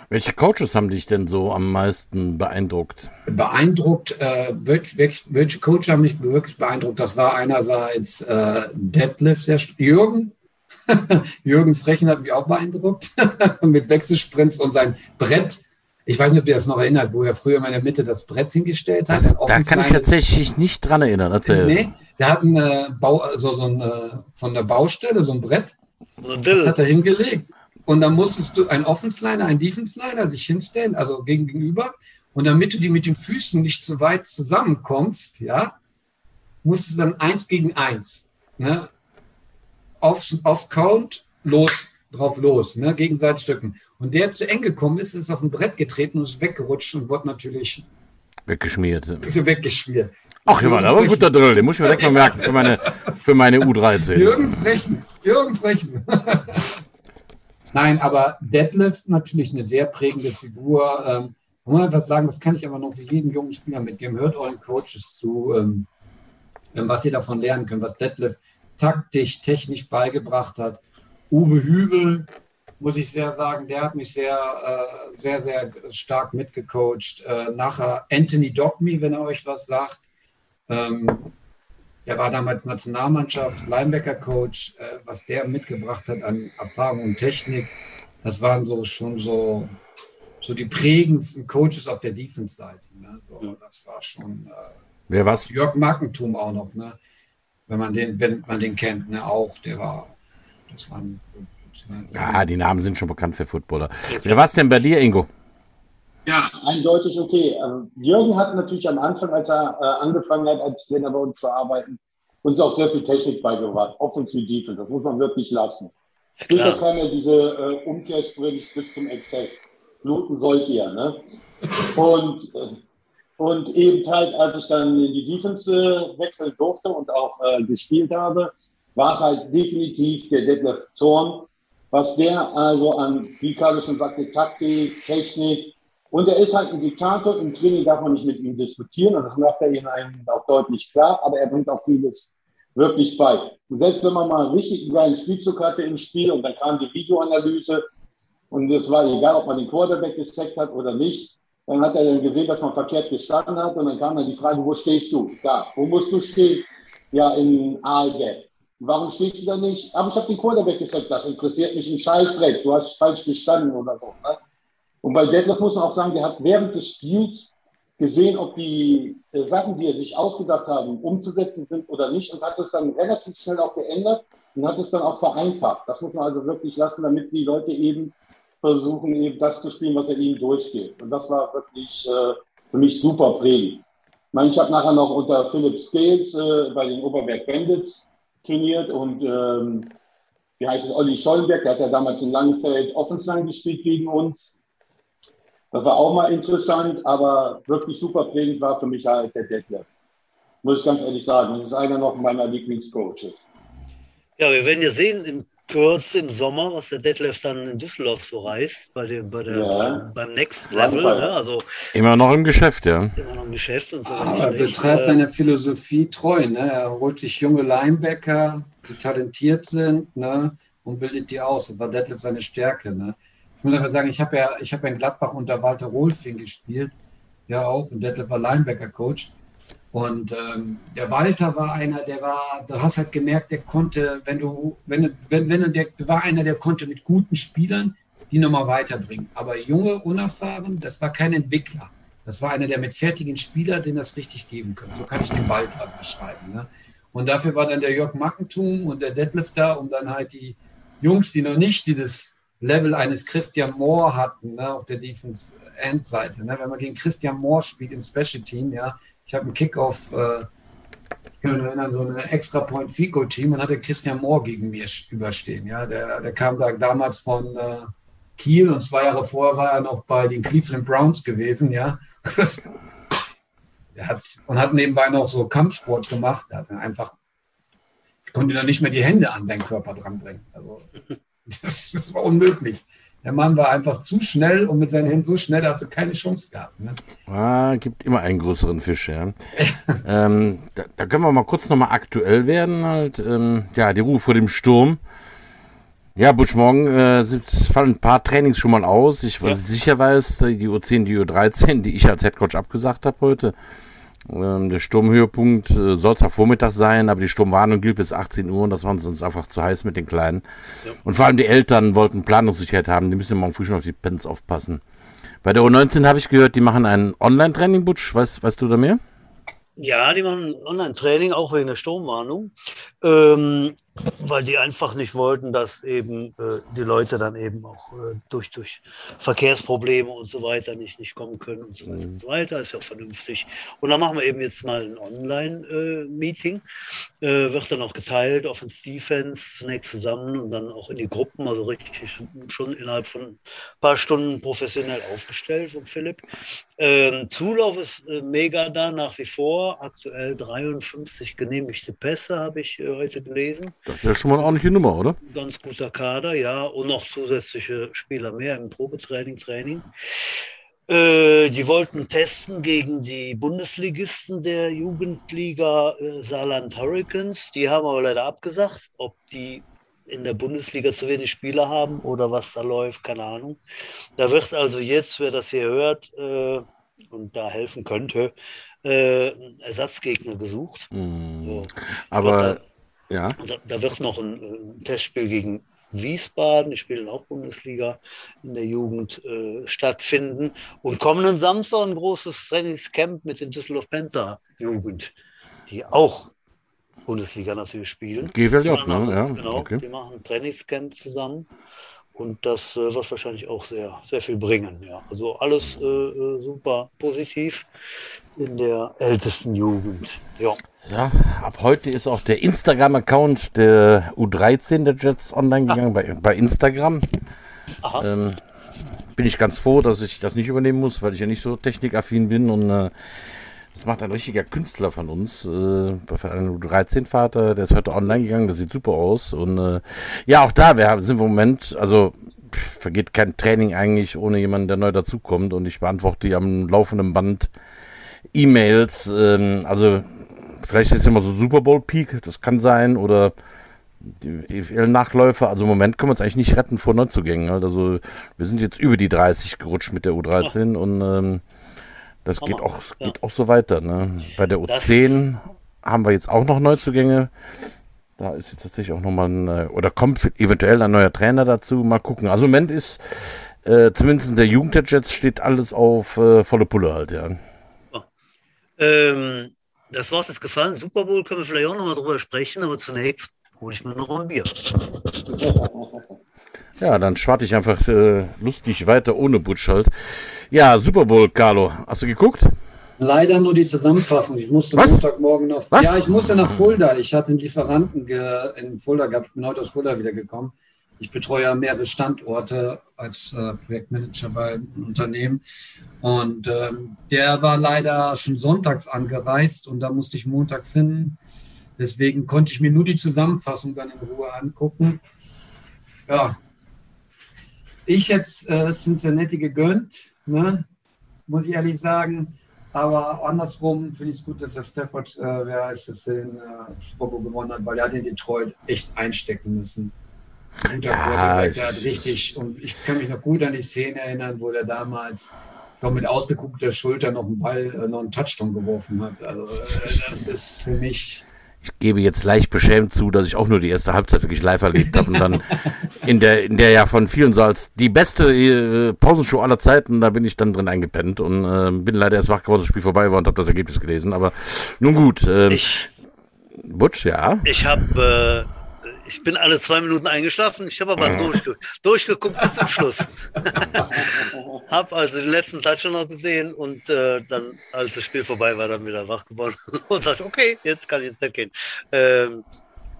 Welche Coaches haben dich denn so am meisten beeindruckt? Beeindruckt, äh, welche, welche Coaches haben mich wirklich beeindruckt? Das war einerseits äh, Detlef, sehr, Jürgen, Jürgen Frechen hat mich auch beeindruckt mit Wechselsprints und sein Brett. Ich weiß nicht, ob ihr das noch erinnert, wo er früher in meiner Mitte das Brett hingestellt hat. Das, da kann ich tatsächlich nicht dran erinnern. Erzähl. Nee, der hat einen äh, Bau, also so ein, äh, von der Baustelle so ein Brett. Das hat er hingelegt. Und dann musstest du ein Offensliner, ein Defensliner sich hinstellen, also gegenüber. Und damit du die mit den Füßen nicht zu weit zusammenkommst, ja, musst du dann eins gegen eins. Ne? auf, auf Count, los, drauf los, ne, gegenseitig drücken. Und der zu eng gekommen ist, ist auf ein Brett getreten und ist weggerutscht und wurde natürlich weggeschmiert. Ist weggeschmiert. Ach, jemand, aber ein guter Drill, den muss ich mir direkt mal merken für meine, für meine U13. Jürgen Frechen, Jürgen Frechen. Nein, aber Detlef natürlich eine sehr prägende Figur. Ähm, man muss einfach sagen, das kann ich aber noch für jeden jungen Spieler mitgeben. Hört euren Coaches zu, ähm, was ihr davon lernen könnt, was Detlef taktisch, technisch beigebracht hat. Uwe Hübel, muss ich sehr sagen, der hat mich sehr, äh, sehr, sehr stark mitgecoacht. Äh, nachher Anthony Dogme, wenn er euch was sagt. Ähm, der war damals Nationalmannschafts Linebacker-Coach. Äh, was der mitgebracht hat an Erfahrung und Technik, das waren so schon so, so die prägendsten Coaches auf der Defense-Seite. Ne? So, das war schon. Äh, Wer was? Jörg Markentum auch noch. Ne? wenn man den, wenn man den kennt, ne, auch, der war, das war ein, Ja, die Namen sind schon bekannt für Footballer. Wer war es denn bei dir, Ingo? Ja, eindeutig okay. Also, Jürgen hat natürlich am Anfang, als er äh, angefangen hat, als Trainer bei uns zu arbeiten, uns auch sehr viel Technik beigebracht, Offensive Defense. Das muss man wirklich lassen. Später kam ja diese äh, Umkehrsprints bis zum Exzess. Bluten sollt ihr, ne? Und äh, und eben halt, als ich dann in die Defense wechseln durfte und auch äh, gespielt habe, war es halt definitiv der Detlef Zorn, was der also an, wie Carlo schon sagte, Taktik, Technik, und er ist halt ein Diktator, im Training darf man nicht mit ihm diskutieren und das macht er ihnen einem auch deutlich klar, aber er bringt auch vieles wirklich bei. Und selbst wenn man mal richtig einen geilen Spielzug hatte im Spiel und dann kam die Videoanalyse und es war egal, ob man den Quarterback gesackt hat oder nicht, dann hat er dann gesehen, dass man verkehrt gestanden hat und dann kam dann die Frage, wo stehst du? Da, wo musst du stehen? Ja, in Aalgäu. Warum stehst du da nicht? Aber ich habe den Quarterback gesagt, das interessiert mich ein Scheißdreck, du hast falsch gestanden oder so. Ne? Und bei Detlef muss man auch sagen, der hat während des Spiels gesehen, ob die äh, Sachen, die er sich ausgedacht haben, umzusetzen sind oder nicht und hat es dann relativ schnell auch geändert und hat es dann auch vereinfacht. Das muss man also wirklich lassen, damit die Leute eben versuchen eben das zu spielen, was er ihnen durchgeht. Und das war wirklich äh, für mich super prägend. Ich meine, ich habe nachher noch unter Philipp Scales äh, bei den Oberberg Bandits trainiert und ähm, wie heißt es, Olli Schollenberg, der hat ja damals in Langenfeld Offensline gespielt gegen uns. Das war auch mal interessant, aber wirklich super prägend war für mich halt der Detlef. Muss ich ganz ehrlich sagen. Das ist einer noch meiner Lieblingscoaches. Ja, wir werden ja sehen, im kurz im Sommer, was der Detlef dann in Düsseldorf so reißt, bei dem, bei der, ja. beim Next Level. Ne? Also, immer noch im Geschäft, ja. Immer noch im Geschäft und so. Ah, er betreibt seiner Philosophie treu. Ne? Er holt sich junge Linebacker, die talentiert sind, ne? und bildet die aus. Das war Detlef seine Stärke. Ne? Ich muss einfach sagen, ich habe ja, ich habe ja in Gladbach unter Walter Rolfing gespielt, ja auch, und Detlef war Linebacker-Coach. Und ähm, der Walter war einer, der war, du hast halt gemerkt, der konnte, wenn du, wenn, wenn, wenn der war einer, der konnte mit guten Spielern die nochmal weiterbringen. Aber junge, unerfahren, das war kein Entwickler. Das war einer, der mit fertigen Spielern, den das richtig geben könnte. So kann ich den Walter beschreiben. Ne? Und dafür war dann der Jörg Mackentum und der Deadlift da, um dann halt die Jungs, die noch nicht dieses Level eines Christian Moore hatten, ne, auf der Defense-End-Seite. Ne, wenn man gegen Christian Moore spielt im Special Team, ja, ich habe einen Kickoff, äh, ich kann mich erinnern, so ein extra Point Fico-Team und hatte Christian Moore gegen mir überstehen. Ja, der, der kam da damals von äh, Kiel und zwei Jahre vorher war er noch bei den Cleveland Browns gewesen, ja. hat, und hat nebenbei noch so Kampfsport gemacht. Er hat einfach, konnte dann nicht mehr die Hände an deinen Körper dranbringen. Also, das, das war unmöglich. Der Mann war einfach zu schnell und mit seinen Händen so schnell, da hast du keine Chance gehabt. Ne? Ah, gibt immer einen größeren Fisch, ja. ähm, da, da, können wir mal kurz nochmal aktuell werden. Halt, ähm, ja, die Ruhe vor dem Sturm. Ja, Butch, morgen äh, fallen ein paar Trainings schon mal aus. Ich ja. sicher weiß, die U10, die U13, die ich als Headcoach abgesagt habe heute. Ähm, der Sturmhöhepunkt äh, soll zwar Vormittag sein, aber die Sturmwarnung gilt bis 18 Uhr und das war uns einfach zu heiß mit den Kleinen. Ja. Und vor allem die Eltern wollten Planungssicherheit haben, die müssen morgen früh schon auf die Pens aufpassen. Bei der U19 habe ich gehört, die machen ein Online-Training, Butch. Weißt, weißt du da mehr? Ja, die machen Online-Training, auch wegen der Sturmwarnung. Ähm, weil die einfach nicht wollten, dass eben äh, die Leute dann eben auch äh, durch, durch Verkehrsprobleme und so weiter nicht, nicht kommen können und so weiter und so weiter. Ist ja auch vernünftig. Und dann machen wir eben jetzt mal ein Online-Meeting. Äh, wird dann auch geteilt, Offense Defense zunächst zusammen und dann auch in die Gruppen, also richtig schon innerhalb von ein paar Stunden professionell aufgestellt von Philipp. Ähm, Zulauf ist äh, mega da nach wie vor. Aktuell 53 genehmigte Pässe habe ich äh, heute gelesen. Das ist ja schon mal eine ordentliche Nummer, oder? Ganz guter Kader, ja. Und noch zusätzliche Spieler mehr im Probetraining, Training. Äh, die wollten testen gegen die Bundesligisten der Jugendliga äh, Saarland Hurricanes. Die haben aber leider abgesagt, ob die in der Bundesliga zu wenig Spieler haben oder was da läuft, keine Ahnung. Da wird also jetzt, wer das hier hört äh, und da helfen könnte, äh, Ersatzgegner gesucht. Mm. So. Aber ja. Da, da, wird noch ein, ein, Testspiel gegen Wiesbaden, die spielen auch Bundesliga in der Jugend, äh, stattfinden. Und kommenden Samstag ein großes Trainingscamp mit den Düsseldorf Panther Jugend, die auch Bundesliga natürlich spielen. GWJ, ne? Ja, genau, okay. die machen ein Trainingscamp zusammen. Und das äh, wird wahrscheinlich auch sehr, sehr viel bringen. Ja. Also alles äh, äh super positiv in der ältesten Jugend. Ja. Ja, ab heute ist auch der Instagram-Account der U13 der Jets online gegangen bei, bei Instagram. Ähm, bin ich ganz froh, dass ich das nicht übernehmen muss, weil ich ja nicht so technikaffin bin und äh, das macht ein richtiger Künstler von uns. Äh, ein U13-Vater, der ist heute online gegangen, das sieht super aus. Und äh, ja, auch da wir haben, sind wir im Moment, also vergeht kein Training eigentlich ohne jemanden, der neu dazukommt. Und ich beantworte die am laufenden Band E-Mails. Ähm, also vielleicht ist immer so Super Bowl Peak, das kann sein, oder die EFL-Nachläufer. Also im Moment können wir uns eigentlich nicht retten vor Neuzugängen. Also wir sind jetzt über die 30 gerutscht mit der U13 ja. und ähm, das geht auch, ja. geht auch so weiter. Ne? Bei der U10 das haben wir jetzt auch noch Neuzugänge. Da ist jetzt tatsächlich auch nochmal ein, äh, oder kommt eventuell ein neuer Trainer dazu. Mal gucken. Also im Moment ist, äh, zumindest in der Jugend der Jets steht alles auf äh, volle Pulle halt, ja. Ähm, das Wort ist gefallen. Super Bowl können wir vielleicht auch nochmal drüber sprechen, aber zunächst hole ich mir noch ein Bier. Ja, dann schwarte ich einfach äh, lustig weiter ohne Butch halt. Ja, Super Bowl, Carlo. Hast du geguckt? Leider nur die Zusammenfassung. Ich musste Was? Montagmorgen noch. Was? Ja, ich musste nach Fulda. Ich hatte einen Lieferanten in Fulda gehabt. Ich bin heute aus Fulda wiedergekommen. Ich betreue ja mehrere Standorte als äh, Projektmanager bei einem Unternehmen. Und ähm, der war leider schon sonntags angereist und da musste ich montags hin. Deswegen konnte ich mir nur die Zusammenfassung dann in Ruhe angucken. Ja, ich jetzt äh, Cincinnati gegönnt, ne? muss ich ehrlich sagen. Aber andersrum finde ich es gut, dass der Stafford, äh, wer heißt es, den äh, gewonnen hat, weil er hat in Detroit echt einstecken müssen. Guter ja, Quarterback, der hat richtig, und ich kann mich noch gut an die Szene erinnern, wo der damals glaube, mit ausgeguckter Schulter noch einen Ball, äh, noch einen Touchdown geworfen hat. Also äh, das ist für mich. Ich gebe jetzt leicht beschämt zu, dass ich auch nur die erste Halbzeit wirklich live erlebt habe und dann in der, in der ja von vielen so als die beste äh, Pausenshow aller Zeiten, da bin ich dann drin eingepennt und äh, bin leider erst wach geworden, das Spiel vorbei war und habe das Ergebnis gelesen. Aber nun gut. Äh, ich Butch, ja. Ich habe, äh, ich bin alle zwei Minuten eingeschlafen. Ich habe aber durchge durchgeguckt bis zum Schluss. habe also den letzten Touchdown noch gesehen und äh, dann, als das Spiel vorbei war, dann wieder wach geworden und dachte, okay, jetzt kann ich ins Bett gehen. Ähm,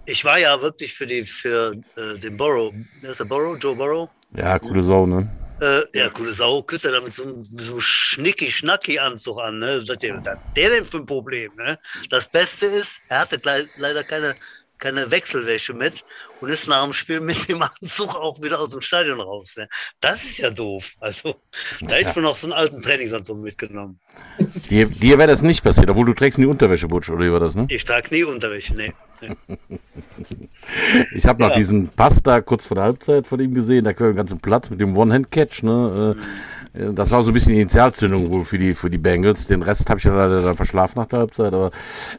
ich war ja wirklich für die für äh, den Burrow, wer ist der Burrow? Joe Burrow? Ja, coole Sau, ne? Äh, ja, coole Sau, Kütter da mit so einem so Schnicki-Schnacki-Anzug an. Ne? Sagt ihr, was hat der denn für ein Problem? Ne? Das Beste ist, er hatte le leider keine, keine Wechselwäsche mit und ist nach dem Spiel mit dem Anzug auch wieder aus dem Stadion raus. Ne? Das ist ja doof. Also, da hätte ich mir noch so einen alten Trainingsanzug mitgenommen. Dir, dir wäre das nicht passiert, obwohl du trägst nie Unterwäsche, Butch, oder wie war das, ne? Ich trage nie Unterwäsche, nee. Ich habe noch Ja. diesen Pass da kurz vor der Halbzeit von ihm gesehen, da quer den ganzen Platz mit dem One-Hand-Catch, ne? äh, äh, Das war so ein bisschen die Initialzündung wohl für die, für die Bengals. Den Rest habe ich ja leider dann verschlafen nach der Halbzeit. Aber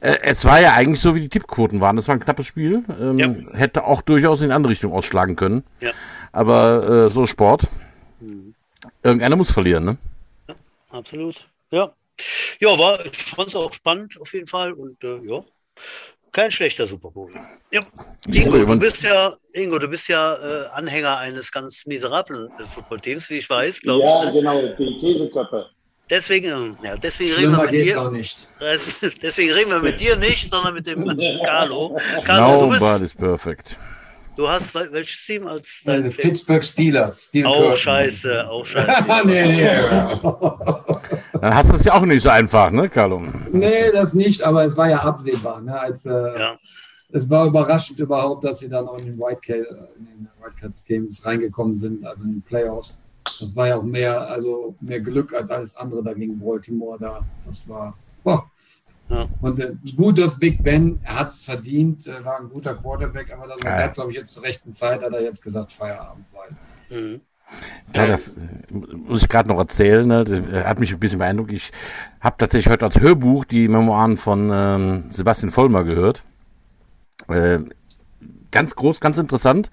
äh, es war ja eigentlich so, wie die Tippquoten waren. Das war ein knappes Spiel. Ähm, Ja. Hätte auch durchaus in die andere Richtung ausschlagen können. Ja, Aber äh, so Sport. Irgendeiner muss verlieren, ne? absolut. Ja. Ja, war, ich fand es auch spannend auf jeden Fall und äh, ja, kein schlechter Super Bowl. Ja. Ingo, du bist ja, Ingo, du bist ja äh, Anhänger eines ganz miserablen äh, Footballteams, wie ich weiß, glaube Ja, ich. Ne? genau, die Käseköpfe. Deswegen, äh, ja, deswegen reden wir mit dir. auch nicht. Deswegen reden wir mit dir nicht, sondern mit dem Carlo. Carlo, du, bist, perfect. du hast wel- welches Team als dein Also? Pittsburgh Steelers. Steel Auch Curtain. scheiße, auch scheiße. nee, nee. Dann hast du es ja auch nicht so einfach, ne, Carlo? nee, das nicht, aber es war ja absehbar. Ne, als, äh, Ja. Es war überraschend überhaupt, dass sie dann auch in den den Whitecaps Games reingekommen sind, also in den Playoffs. Das war ja auch mehr, also mehr Glück als alles andere da gegen Baltimore da. Das war. boah. Ja. Und äh, gut, dass Big Ben, er hat es verdient, äh, war ein guter Quarterback, aber das Ja. er hat, glaube ich, jetzt zur rechten Zeit, hat er jetzt gesagt, Feierabend. Weil Mhm. Ja, da, muss ich gerade noch erzählen, ne? das äh, hat mich ein bisschen beeindruckt. Ich habe tatsächlich heute als Hörbuch die Memoiren von ähm, Sebastian Vollmer gehört. Äh, ganz groß, ganz interessant.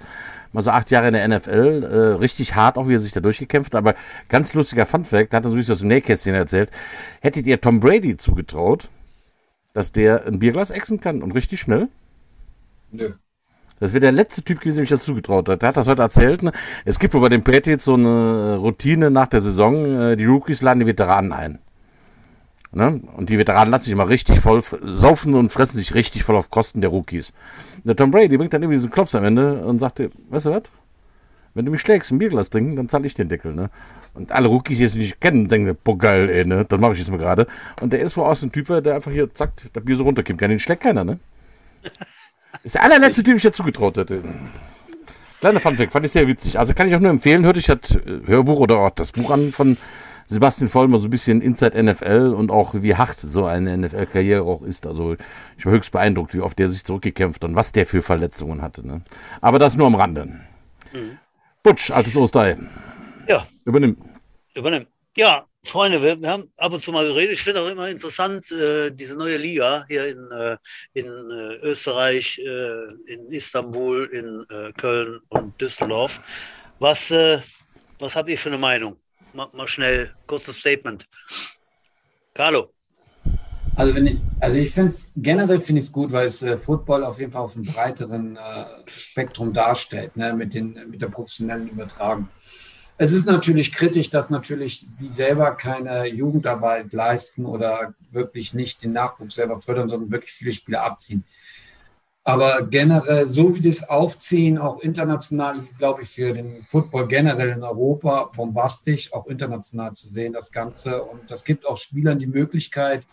Mal so acht Jahre in der NFL, äh, richtig hart, auch wie er sich da durchgekämpft, aber ganz lustiger Funfact, da hat er so ein bisschen aus dem Nähkästchen erzählt. Hättet ihr Tom Brady zugetraut, dass der ein Bierglas exen kann und richtig schnell? nö. Das wäre der letzte Typ gewesen, dem ich das zugetraut hat. Der hat das heute erzählt. Ne? Es gibt wohl bei den Patriots so eine Routine nach der Saison. äh, Die Rookies laden die Veteranen ein. Ne? Und die Veteranen lassen sich immer richtig voll saufen und fressen sich richtig voll auf Kosten der Rookies. Und der Tom Brady bringt dann irgendwie diesen Klops am Ende und sagt, weißt du was? Wenn du mich schlägst, ein Bierglas trinken, dann zahle ich den Deckel, ne? Und alle Rookies, die es nicht kennen, denken, boah, geil, ey, ne? Das mache ich jetzt mal gerade. Und der ist wohl auch so ein Typ, der einfach hier, zack, das Bier so runterkippt. Den schlägt keiner, ne? Ist der allerletzte Typ, den ich dir zugetraut hätte. Kleiner Funfact, fand ich sehr witzig. Also kann ich auch nur empfehlen, hört euch das äh, Hörbuch oder auch das Buch an von Sebastian Vollmer, so ein bisschen Inside NFL und auch wie hart so eine NFL-Karriere auch ist. Also ich war höchst beeindruckt, wie oft der sich zurückgekämpft und was der für Verletzungen hatte. Ne? Aber das nur am Rande. Butsch, altes Osterei. Ja, Übernimm. übernehmen. Ja, Freunde, wir, haben ab und zu mal geredet. Ich finde auch immer interessant, äh, diese neue Liga hier in, äh, in äh, Österreich, äh, in Istanbul, in äh, Köln und Düsseldorf. Was, äh, was habt ihr für eine Meinung? Mal, mal schnell, kurzes Statement. Carlo. Also, wenn ich, also ich finde es generell finde ich es gut, weil es Football auf jeden Fall auf einem breiteren Spektrum darstellt, ne, mit, den, mit der professionellen Übertragung. Es ist natürlich kritisch, dass natürlich die selber keine Jugendarbeit leisten oder wirklich nicht den Nachwuchs selber fördern, sondern wirklich viele Spiele abziehen. Aber generell, so wie das aufziehen, auch international, ist glaube ich, für den Football generell in Europa bombastisch, auch international zu sehen, das Ganze. Und das gibt auch Spielern die Möglichkeit,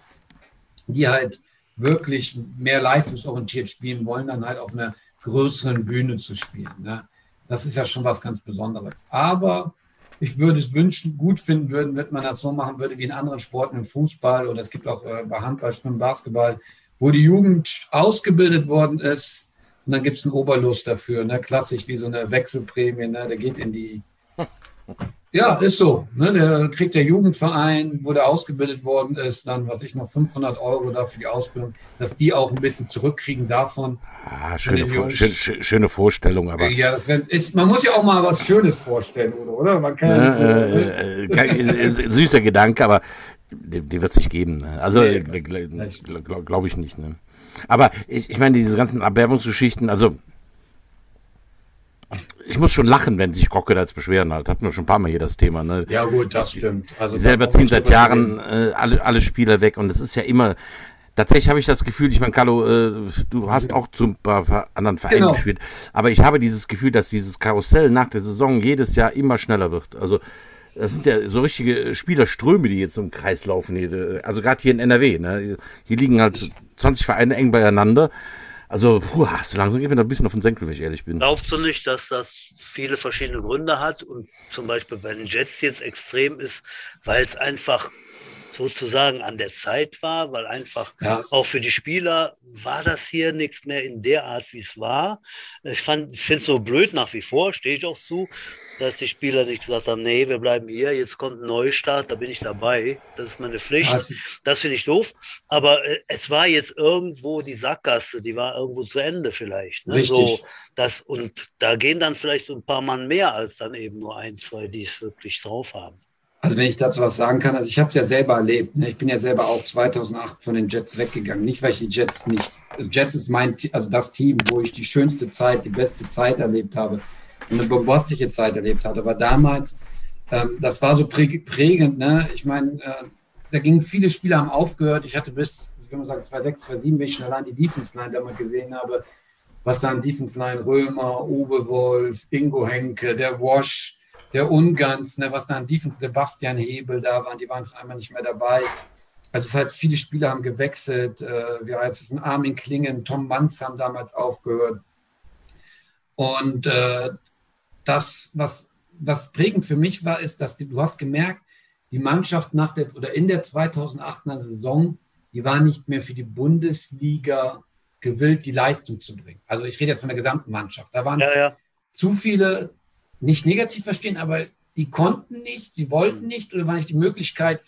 die halt wirklich mehr leistungsorientiert spielen wollen, dann halt auf einer größeren Bühne zu spielen. Ne? Das ist ja schon was ganz Besonderes. Aber ich würde es wünschen, gut finden würden, wenn man das so machen würde wie in anderen Sporten, im Fußball oder es gibt auch äh, bei Handball, Schwimmen, Basketball, wo die Jugend ausgebildet worden ist und dann gibt es einen Oberlos dafür, ne? klassisch wie so eine Wechselprämie, ne? der geht in die ja, ist so. Ne? Der kriegt der Jugendverein, wo der ausgebildet worden ist, dann, was ich noch, 500 Euro da für die Ausbildung, dass die auch ein bisschen zurückkriegen davon. Ah, schöne, Vor schön, schön, schöne Vorstellung, aber Ja, das wär, ist, man muss ja auch mal was Schönes vorstellen, oder? Man kann ja nicht, äh, äh, kein- äh, süßer Gedanke, aber die, die wird es nicht geben. Ne? Also Nee, glaube glaub, glaub ich nicht. Ne? Aber ich, ich meine, diese ganzen Abwerbungsgeschichten, also ich muss schon lachen, wenn sich Crocodiles beschweren halt. Hatten wir schon ein paar Mal hier das Thema. Ne? Ja gut, das stimmt. Also selber ziehen seit Jahren äh, alle, alle Spieler weg und es ist ja immer. Tatsächlich habe ich das Gefühl, ich meine, Carlo, äh, du hast auch zu ein paar anderen Vereinen genau. gespielt, aber ich habe dieses Gefühl, dass dieses Karussell nach der Saison jedes Jahr immer schneller wird. Also das sind ja so richtige Spielerströme, die jetzt im Kreis laufen. Hier. Also gerade hier in NRW. Ne? Hier liegen halt 20 Vereine eng beieinander. Also, puh, so langsam geht mir da ein bisschen auf den Senkel, wenn ich ehrlich bin. Glaubst du nicht, dass das viele verschiedene Gründe hat und zum Beispiel bei den Jets jetzt extrem ist, weil es einfach sozusagen an der Zeit war, weil einfach ja. auch für die Spieler war das hier nichts mehr in der Art, wie es war. Ich, finde es so blöd nach wie vor, stehe ich auch zu, dass die Spieler nicht gesagt haben, nee, wir bleiben hier, jetzt kommt ein Neustart, da bin ich dabei. Das ist meine Pflicht. Das, das finde ich doof. Aber äh, es war jetzt irgendwo die Sackgasse, die war irgendwo zu Ende vielleicht. Ne? Richtig. So, das, und da gehen dann vielleicht so ein paar Mann mehr als dann eben nur ein, zwei, die es wirklich drauf haben. Also wenn ich dazu was sagen kann, also ich habe es ja selber erlebt. Ne? Ich bin ja selber auch 2008 von den Jets weggegangen. Nicht, weil ich die Jets nicht. Jets ist mein, also das Team, wo ich die schönste Zeit, die beste Zeit erlebt habe und eine bombastische Zeit erlebt habe. Aber damals, ähm, das war so prägend. Ne? Ich meine, äh, da gingen viele Spieler haben aufgehört. Ich hatte bis, ich würde mal sagen, 2006, 2007, wenn ich schon allein die Defense Line damals gesehen habe, was da an Defense Line Römer, Uwe Wolf, Ingo Henke, der Wash, der Ungans, ne, was da an Defense, Sebastian Hebel da waren, die waren jetzt einmal nicht mehr dabei. Also es heißt, viele Spieler haben gewechselt. Äh, wie heißt es? Ein Armin Klingen, Tom Manz haben damals aufgehört. Und äh, das, was, was prägend für mich war, ist, dass die, du hast gemerkt, die Mannschaft nach der oder in der 2008er Saison, die war nicht mehr für die Bundesliga gewillt, die Leistung zu bringen. Also ich rede jetzt von der gesamten Mannschaft. Da waren ja, ja. zu viele nicht negativ verstehen, aber die konnten nicht, sie wollten nicht oder war nicht die Möglichkeit,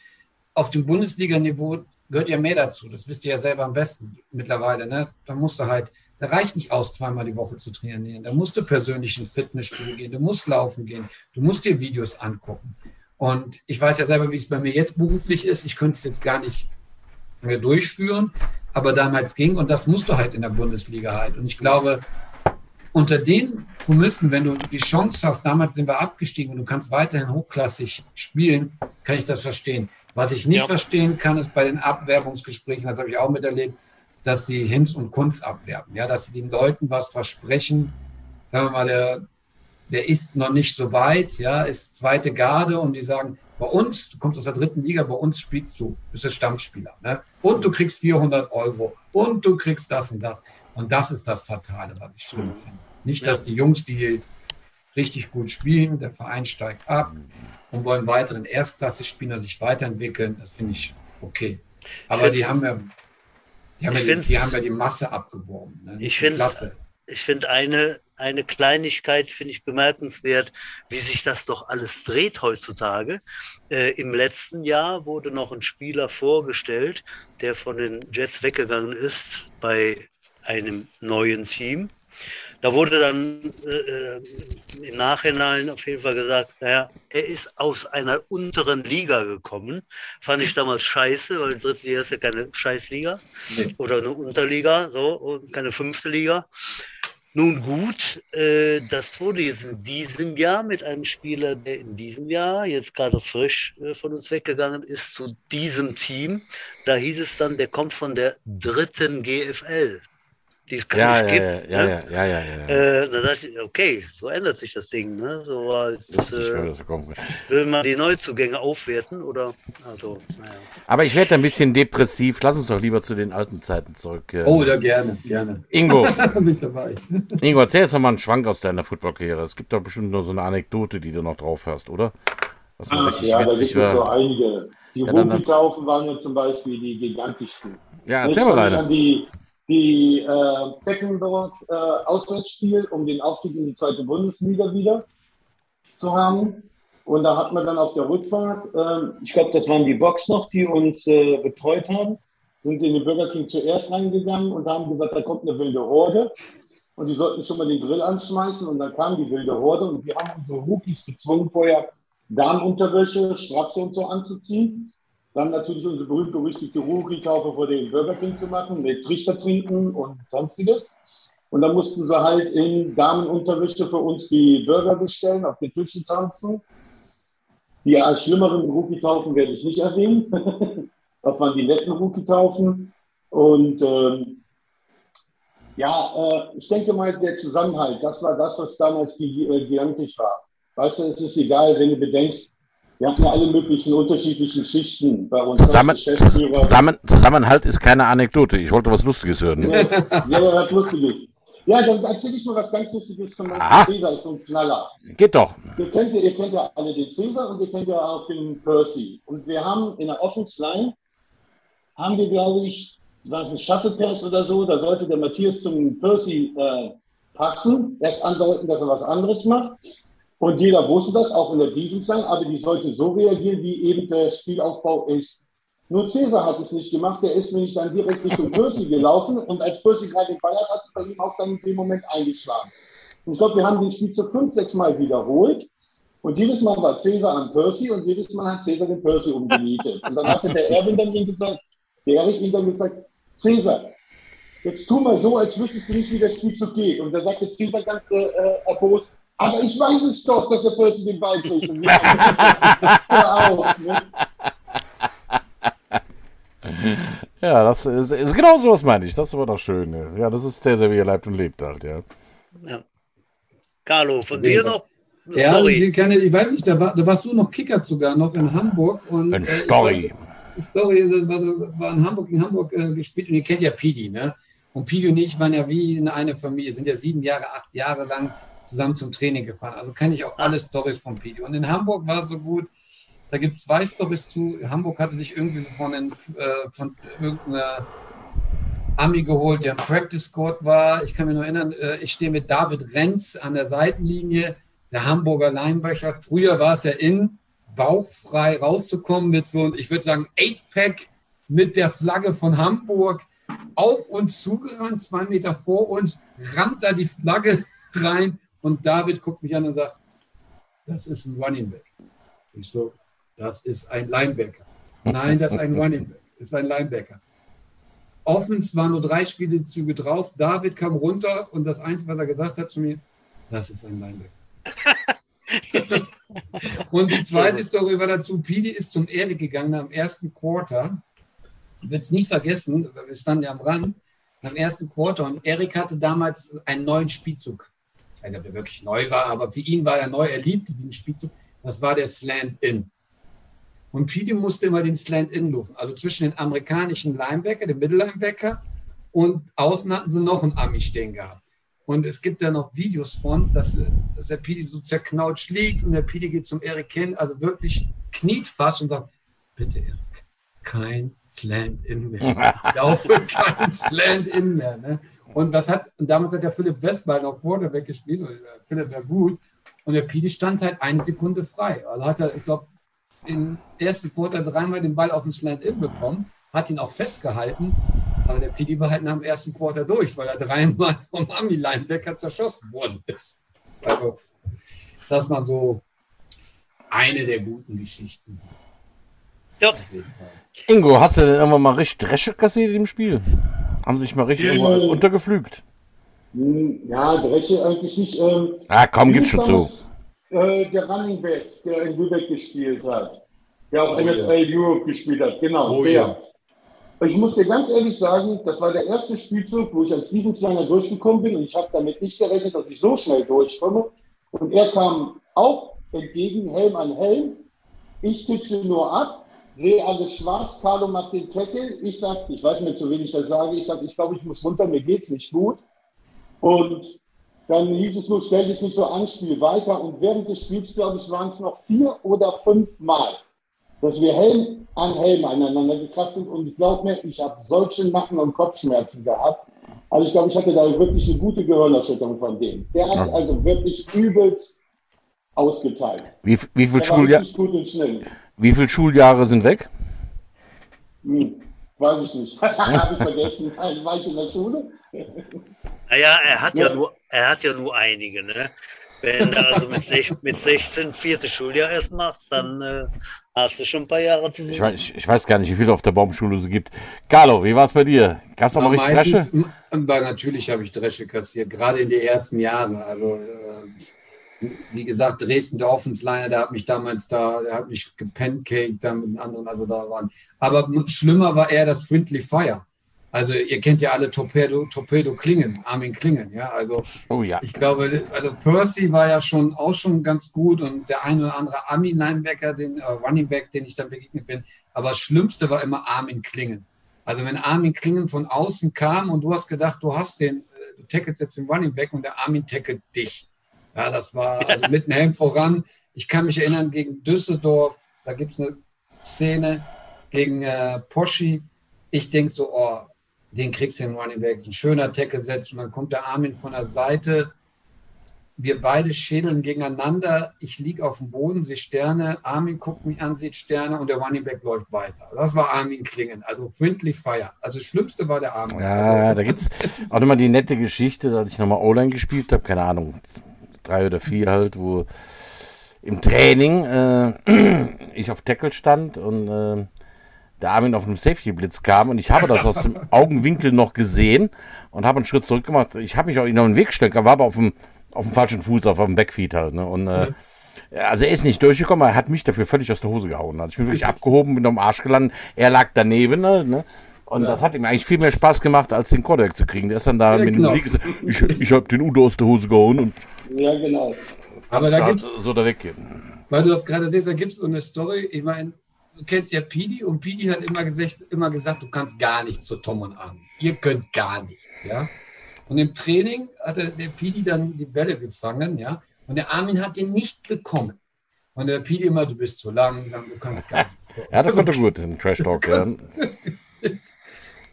auf dem Bundesliga-Niveau gehört ja mehr dazu. Das wisst ihr ja selber am besten mittlerweile. Ne? Da musst du halt, da reicht nicht aus, zweimal die Woche zu trainieren. Da musst du persönlich ins Fitnessstudio gehen, du musst laufen gehen, du musst dir Videos angucken. Und ich weiß ja selber, wie es bei mir jetzt beruflich ist. Ich könnte es jetzt gar nicht mehr durchführen, aber damals ging und das musst du halt in der Bundesliga halt. Und ich glaube, unter den Prämissen, wenn du die Chance hast, damals sind wir abgestiegen und du kannst weiterhin hochklassig spielen, kann ich das verstehen. Was ich nicht ja. verstehen kann, ist bei den Abwerbungsgesprächen, das habe ich auch miterlebt, dass sie Hinz und Kunz abwerben. Ja, dass sie den Leuten was versprechen. Sagen wir mal, der, der ist noch nicht so weit, ja, ist zweite Garde und die sagen, bei uns, du kommst aus der dritten Liga, bei uns spielst du, bist du Stammspieler. Ne? Und du kriegst 400 Euro und du kriegst das und das. Und das ist das Fatale, was ich schlimm finde. Nicht, dass die Jungs, die richtig gut spielen, der Verein steigt ab und wollen weiteren Erstklasse-Spieler sich weiterentwickeln, das finde ich okay. Aber die haben ja, die haben, ja die, die, haben ja die Masse abgeworben. Ne? Ich finde ich finde eine, eine Kleinigkeit, finde ich bemerkenswert, wie sich das doch alles dreht heutzutage. Äh, Im letzten Jahr wurde noch ein Spieler vorgestellt, der von den Jets weggegangen ist bei einem neuen Team. Da wurde dann äh, äh, im Nachhinein auf jeden Fall gesagt, naja, er ist aus einer unteren Liga gekommen. Fand ich damals scheiße, weil die dritte Liga ist ja keine Scheißliga nee. oder eine Unterliga, so, und keine fünfte Liga. Nun gut, äh, das wurde jetzt in diesem Jahr mit einem Spieler, der in diesem Jahr jetzt gerade frisch äh, von uns weggegangen ist, zu diesem Team. Da hieß es dann, der kommt von der dritten GFL die es gar ja, nicht ja, gibt. Ja, ne? ja, ja, ja, ja. Äh, dann dachte ich, okay, so ändert sich das Ding. Ne? So als, äh, will man die Neuzugänge aufwerten oder also, naja. Aber ich werde ein bisschen depressiv. Lass uns doch lieber zu den alten Zeiten zurück. Äh. Oh, ja, gerne, gerne. Ingo. Ingo, erzähl jetzt noch mal einen Schwank aus deiner Footballkarriere. Es gibt doch bestimmt nur so eine Anekdote, die du noch drauf hast, oder? Was Ach, ja, da gibt es so einige. Die ja, Rubikaufen waren ja zum Beispiel die gigantischsten. Ja, erzähl mal leider. Die, die äh, Tecklenburg äh, Auswärtsspiel, um den Aufstieg in die zweite Bundesliga wieder zu haben. Und da hat man dann auf der Rückfahrt, äh, ich glaube, das waren die Box noch, die uns äh, betreut haben, sind in den Burger King zuerst reingegangen und haben gesagt, da kommt eine wilde Horde. Und die sollten schon mal den Grill anschmeißen. Und dann kam die wilde Horde und wir haben unsere Rookies gezwungen, vorher Darmunterwäsche, Strapse und so anzuziehen. Dann natürlich unsere berühmt-berüchtigte Rookie-Taufe vor dem Burger King zu machen, mit Trichter trinken und sonstiges. Und dann mussten sie halt in Damenunterwäsche für uns die Burger bestellen, auf den Tischen tanzen. Die als schlimmeren Rookie-Taufen werde ich nicht erwähnen. das waren die netten Rookie-Taufen. Und ähm, ja, äh, ich denke mal, der Zusammenhalt, das war das, was damals äh, gigantisch war. Weißt du, es ist egal, wenn du bedenkst, wir hatten ja alle möglichen unterschiedlichen Schichten bei uns. Zusammen, zusammen, Zusammenhalt ist keine Anekdote. Ich wollte was Lustiges hören. Ja, ja was Lustiges. Ja, dann erzähle ich mal was ganz Lustiges zum Beispiel. Cäsar ist so ein Knaller. Geht doch. Ihr kennt, ihr kennt ja alle den Cäsar und ihr kennt ja auch den Percy. Und wir haben in der Offense Line, haben wir, glaube ich, war es ein Shuffle-Pass oder so, da sollte der Matthias zum Percy äh, passen, erst andeuten, dass er was anderes macht. Und jeder wusste das, auch in der Defense aber die sollte so reagieren, wie eben der Spielaufbau ist. Nur Cäsar hat es nicht gemacht, der ist nämlich dann direkt Richtung Percy gelaufen und als Percy gerade den Ball hat, hat es bei ihm auch dann in dem Moment eingeschlagen. Und ich glaube, wir haben den Spiel so fünf, sechs Mal wiederholt und jedes Mal war Cäsar an Percy und jedes Mal hat Cäsar den Percy umgenietet. Und dann hatte der Erwin dann ihm gesagt, der Erik ihm dann gesagt, Cäsar, jetzt tu mal so, als wüsstest du nicht, wie das Spielzug geht. Und da sagte Cäsar ganz äh, erbost, aber ich weiß es doch, dass der Percy den Ball kriegt. Hör auf, ne? Ja, das ist, ist genau so was meine ich. Das war doch schön. Ja, das ist sehr, sehr wie er lebt und lebt halt, ja. ja. Carlo, von dir noch? Ja, ich, kann, ich weiß nicht, da, war, da, warst du noch Kicker sogar, noch in Hamburg. Und, Ein äh, Story. Weiß, Story das war, das war, in Hamburg, in Hamburg äh, gespielt und ihr kennt ja Pidi, ne? Und Pidi und ich waren ja wie in einer Familie, sind ja sieben Jahre, acht Jahre lang zusammen zum Training gefahren. Also kenne ich auch alle Stories von Pidi. Und in Hamburg war es so gut, da gibt es zwei Stories zu. Hamburg hatte sich irgendwie von, den, äh, von irgendeiner Ami geholt, der im Practice Squad war. Ich kann mich noch erinnern, äh, ich stehe mit David Renz an der Seitenlinie, der Hamburger Linebacker. Früher war es ja in, bauchfrei rauszukommen mit so, ich würde sagen, 8-Pack mit der Flagge von Hamburg auf uns zugerannt, zwei Meter vor uns, rammt da die Flagge rein und David guckt mich an und sagt, das ist ein Running Back. Ich so, das ist ein Linebacker. Nein, das ist ein Running Back. Das ist ein Linebacker. Offens waren nur drei Spielezüge drauf. David kam runter und das Einzige, was er gesagt hat zu mir, das ist ein Linebacker. und die zweite Story war dazu, Pidi ist zum Erde gegangen am ersten Quarter. Ich würde es nie vergessen, wir standen ja am Rand, am ersten Quarter und Erik hatte damals einen neuen Spielzug. Ich weiß nicht, ob er wirklich neu war, aber für ihn war er neu, er liebte diesen Spielzug. Das war der Slant-In. Und Pidi musste immer den Slant-In laufen, also zwischen den amerikanischen Linebacker, dem Mittellinebacker und außen hatten sie noch einen Ami stehen gehabt. Und es gibt da noch Videos von, dass, dass der Pidi so zerknautscht liegt und der Pidi geht zum Eric hin, also wirklich kniet fast und sagt, bitte Eric, kein Slant-In mehr. Laufe kein Slant-In mehr. Ne? Und was hat, und damals hat der Philipp Westball noch Quarterback gespielt, oder Philipp war gut, und der Pidi stand halt eine Sekunde frei. Also hat er, ich glaube, im ersten Quarter dreimal den Ball auf den Slant-In bekommen, hat ihn auch festgehalten, aber der PD war halt nach dem ersten Quarter durch, weil er dreimal vom Ami-Linebacker zerschossen worden ist. Also, das war so eine der guten Geschichten. Ja. Ingo, hast du denn irgendwann mal richtig Dresche kassiert im Spiel? Haben sich mal richtig ja. untergeflügt? Hm, ja, Dresche eigentlich nicht. Ähm, ah, komm, gib's schon zu äh, der Running Back, der in Lübeck gespielt hat, der auch oh, NFL ja. Europe gespielt hat. Genau, oh, der. Ja. Ich muss dir ganz ehrlich sagen, das war der erste Spielzug, wo ich als Defense-Liner durchgekommen bin und ich habe damit nicht gerechnet, dass ich so schnell durchkomme. Und er kam auch entgegen, Helm an Helm. Ich titsche nur ab, sehe alles schwarz, Carlo macht den Tackle. Ich sage, ich weiß nicht, zu wenig das sage, ich sage, ich glaube, ich muss runter, mir geht es nicht gut. Und dann hieß es nur, stell dich nicht so an, spiel weiter. Und während des Spiels, glaube ich, waren es noch vier oder fünf Mal, dass wir Helm an Helm aneinander gekraft sind. Und ich glaube mir, ich habe solche Nacken- und Kopfschmerzen gehabt. Also ich glaube, ich hatte da wirklich eine gute Gehirnerschütterung von dem. Der hat also wirklich übelst ausgeteilt. Wie, wie viele Schuljahr Wie viele Schuljahre sind weg? Hm, weiß ich nicht. habe ich vergessen. War ich in der Schule? Naja, er hat ja, ja nur, er hat ja nur einige, ne? Wenn du also mit, sech, mit 16 vierte Schuljahr erst machst, dann äh, hast du schon ein paar Jahre zu sehen. Ich weiß, ich weiß gar nicht, wie viel auf der Baumschule es gibt. Carlo, wie war es bei dir? Gab es auch mal richtig Dresche? Natürlich habe ich Dresche kassiert, gerade in den ersten Jahren. Also, äh, wie gesagt, Dresden, der Offensliner, der hat mich damals da, der hat mich gepancaked da mit anderen, also da waren. Aber schlimmer war eher das Friendly Fire. Also ihr kennt ja alle Torpedo, Torpedo Klingen, Armin Klingen, ja. Also oh, ja. ich glaube, also Percy war ja schon auch schon ganz gut und der eine oder andere Armin Linebacker, den äh, Running Back, den ich dann begegnet bin. Aber das Schlimmste war immer Armin Klingen. Also wenn Armin Klingen von außen kam und du hast gedacht, du hast den, äh, du tackelst jetzt den Running Back und der Armin tackelt dich. Ja, das war also mit dem Helm voran. Ich kann mich erinnern gegen Düsseldorf, da gibt es eine Szene gegen äh, Poschi. Ich denke so, oh, den kriegst du im Running Back. Ein schöner Tackle setzt und dann kommt der Armin von der Seite. Wir beide schädeln gegeneinander. Ich liege auf dem Boden, sehe Sterne. Armin guckt mich an, sieht Sterne und der Running Back läuft weiter. Das war Armin Klingen. Also Friendly Fire. Also das Schlimmste war der Armin. Ja, da gibt es auch nochmal die nette Geschichte, als ich nochmal O-Line gespielt habe. Keine Ahnung, drei oder vier halt, wo im Training äh, ich auf Tackle stand und äh, der Armin auf einem Safety-Blitz kam und ich habe das aus dem Augenwinkel noch gesehen und habe einen Schritt zurück gemacht. Ich habe mich auch in den Weg gestellt, war aber auf dem, auf dem falschen Fuß, auf dem Backfeed halt. Ne? Und äh, also er ist nicht durchgekommen, er hat mich dafür völlig aus der Hose gehauen. Also ich bin wirklich abgehoben, bin am Arsch gelandet. Er lag daneben, ne? ne? Und ja. das hat ihm eigentlich viel mehr Spaß gemacht, als den Kodak zu kriegen. Der ist dann da ja, mit genau. dem Sieg gesagt, ich, ich habe den Udo aus der Hose gehauen. Und ja, genau. Aber da gibt's so da weggehen. Weil du das gerade siehst, da gibt es so eine Story. Ich meine, du kennst ja Pidi und Pidi hat immer gesagt, immer gesagt, du kannst gar nichts zu Tom und Armin. Ihr könnt gar nichts, ja. Und im Training hatte der Pidi dann die Bälle gefangen, ja. Und der Armin hat den nicht bekommen. Und der Pidi immer, du bist zu langsam, du kannst gar nichts. So. ja, das konnte gut im Trash Talk. ja.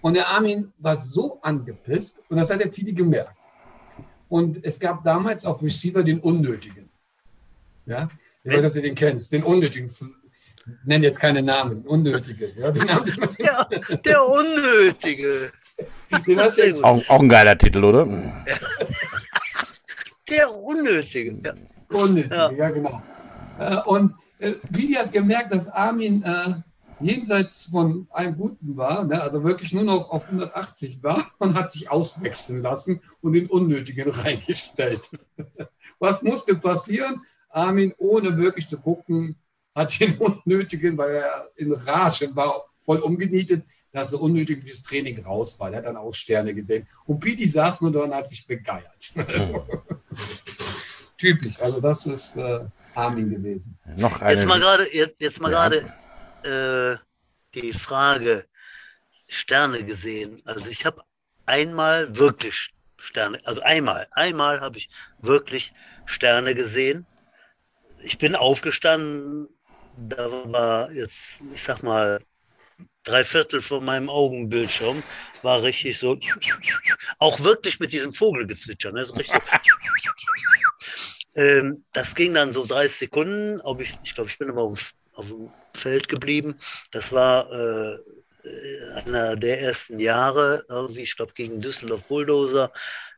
Und der Armin war so angepisst und das hat der Pidi gemerkt. Und es gab damals auf Receiver den Unnötigen. Ja, ich weiß nicht, ob du den kennst, den Unnötigen nenne jetzt keine Namen, Unnötige. Ja, der, der Unnötige. Den hat auch, auch ein geiler Titel, oder? Der Unnötige. Ja. Unnötige, ja, ja genau. Äh, und äh, Billy hat gemerkt, dass Armin äh, jenseits von einem Guten war, ne, also wirklich nur noch auf 180 war und hat sich auswechseln lassen und den Unnötigen reingestellt. Was musste passieren? Armin, ohne wirklich zu gucken, hat den Unnötigen, weil er in Rage war, voll umgenietet, dass er unnötig fürs Training raus war. Er hat dann auch Sterne gesehen. Und Piti saß nur da und hat sich begeiert. Typisch. Also das ist äh, Armin gewesen. Noch eine. Jetzt mal gerade, jetzt, jetzt mal gerade äh, die Frage Sterne gesehen. Also ich habe einmal wirklich Sterne, also einmal, einmal habe ich wirklich Sterne gesehen. Ich bin aufgestanden, da war jetzt, ich sag mal, drei Viertel von meinem Augenbildschirm war richtig so, auch wirklich mit diesem Vogelgezwitscher, ne? so. Ähm, das ging dann so 30 Sekunden, ob ich, ich glaube, ich bin immer auf, auf dem Feld geblieben. Das war äh, einer der ersten Jahre, irgendwie, ich glaube, gegen Düsseldorf Bulldozer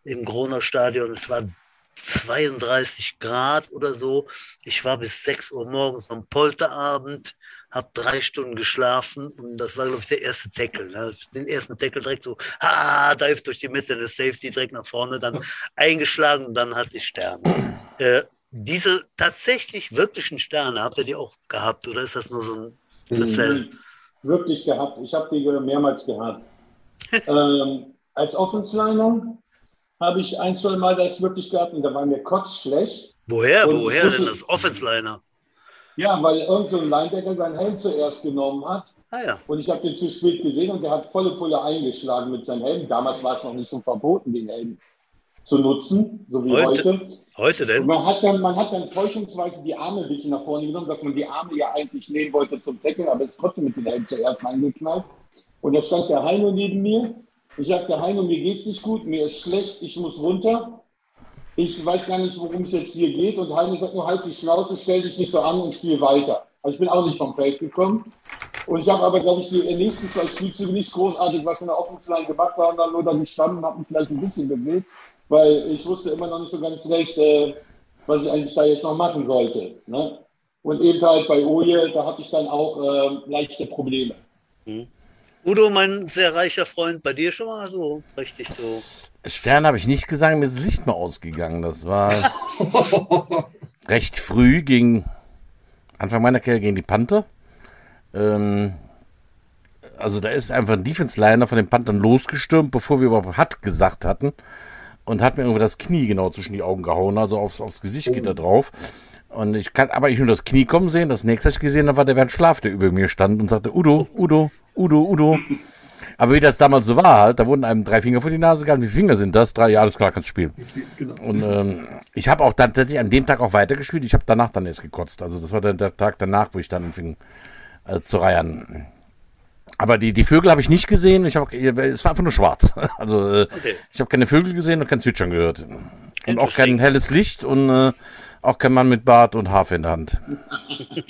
im Groner Stadion. Es war 32 Grad oder so. Ich war bis 6 Uhr morgens am Polterabend, habe drei Stunden geschlafen und das war, glaube ich, der erste Tackle. Ne? Den ersten Tackle direkt so, ha, dive durch die Mitte, das Safety direkt nach vorne, dann eingeschlagen und dann hatte ich Sterne. Äh, diese tatsächlich wirklichen Sterne, habt ihr die auch gehabt oder ist das nur so ein Verzellen? Wirklich gehabt. Ich habe die mehrmals gehabt. ähm, als Offensliner habe ich ein, zwei Mal das wirklich gehabt und da war mir kotzschlecht. Woher? Und Woher denn das Offensliner? Ja, weil irgendein so Linebacker seinen Helm zuerst genommen hat. Ah, ja. Und ich habe den zu spät gesehen und der hat volle Pulle eingeschlagen mit seinem Helm. Damals war es noch nicht so verboten, den Helm zu nutzen, so wie heute. Heute, heute denn? Und man hat, dann, man hat dann täuschungsweise die Arme ein bisschen nach vorne genommen, dass man die Arme ja eigentlich nehmen wollte zum Tackle, aber ist trotzdem mit dem Helm zuerst eingeknallt. Und da stand der Heino neben mir ich sagte, Heino, mir geht's nicht gut, mir ist schlecht, ich muss runter. Ich weiß gar nicht, worum es jetzt hier geht. Und Heino sagt nur, halt die Schnauze, stell dich nicht so an und spiel weiter. Also ich bin auch nicht vom Feld gekommen. Und ich habe aber, glaube ich, die nächsten zwei Spielzüge nicht großartig was in der Offensive gemacht, sondern nur da gestanden, habe mich vielleicht ein bisschen bewegt, weil ich wusste immer noch nicht so ganz recht, äh, was ich eigentlich da jetzt noch machen sollte. Ne? Und eben halt bei Oje, da hatte ich dann auch äh, leichte Probleme. Hm. Udo, mein sehr reicher Freund, bei dir schon mal so richtig so. Stern habe ich nicht gesagt, mir ist das Licht mal ausgegangen. Das war recht früh gegen Anfang meiner Karriere gegen die Panther. Ähm, also da ist einfach ein Defense-Liner von den Panthern losgestürmt, bevor wir überhaupt hat gesagt hatten. Und hat mir irgendwie das Knie genau zwischen die Augen gehauen, also aufs, aufs Gesicht geht er drauf. Und ich kann aber ich nur das Knie kommen sehen. Das nächste, was ich gesehen habe, war der Bernd Schlaf, der über mir stand und sagte, Udo, Udo, Udo, Udo. Aber wie das damals so war, halt, da wurden einem drei Finger vor die Nase gehalten. Wie viele Finger sind das? Drei, ja, alles klar, kannst spielen. Genau. Und ähm, ich habe auch dann tatsächlich an dem Tag auch weitergespielt. Ich habe danach dann erst gekotzt. Also das war dann der Tag danach, wo ich dann anfing äh, zu reiern. Aber die, die Vögel habe ich nicht gesehen. Ich hab, es war einfach nur schwarz. Also äh, okay. ich habe keine Vögel gesehen und kein Zwitschern gehört. Und auch kein helles Licht und äh, auch kein Mann mit Bart und Harfe in der Hand.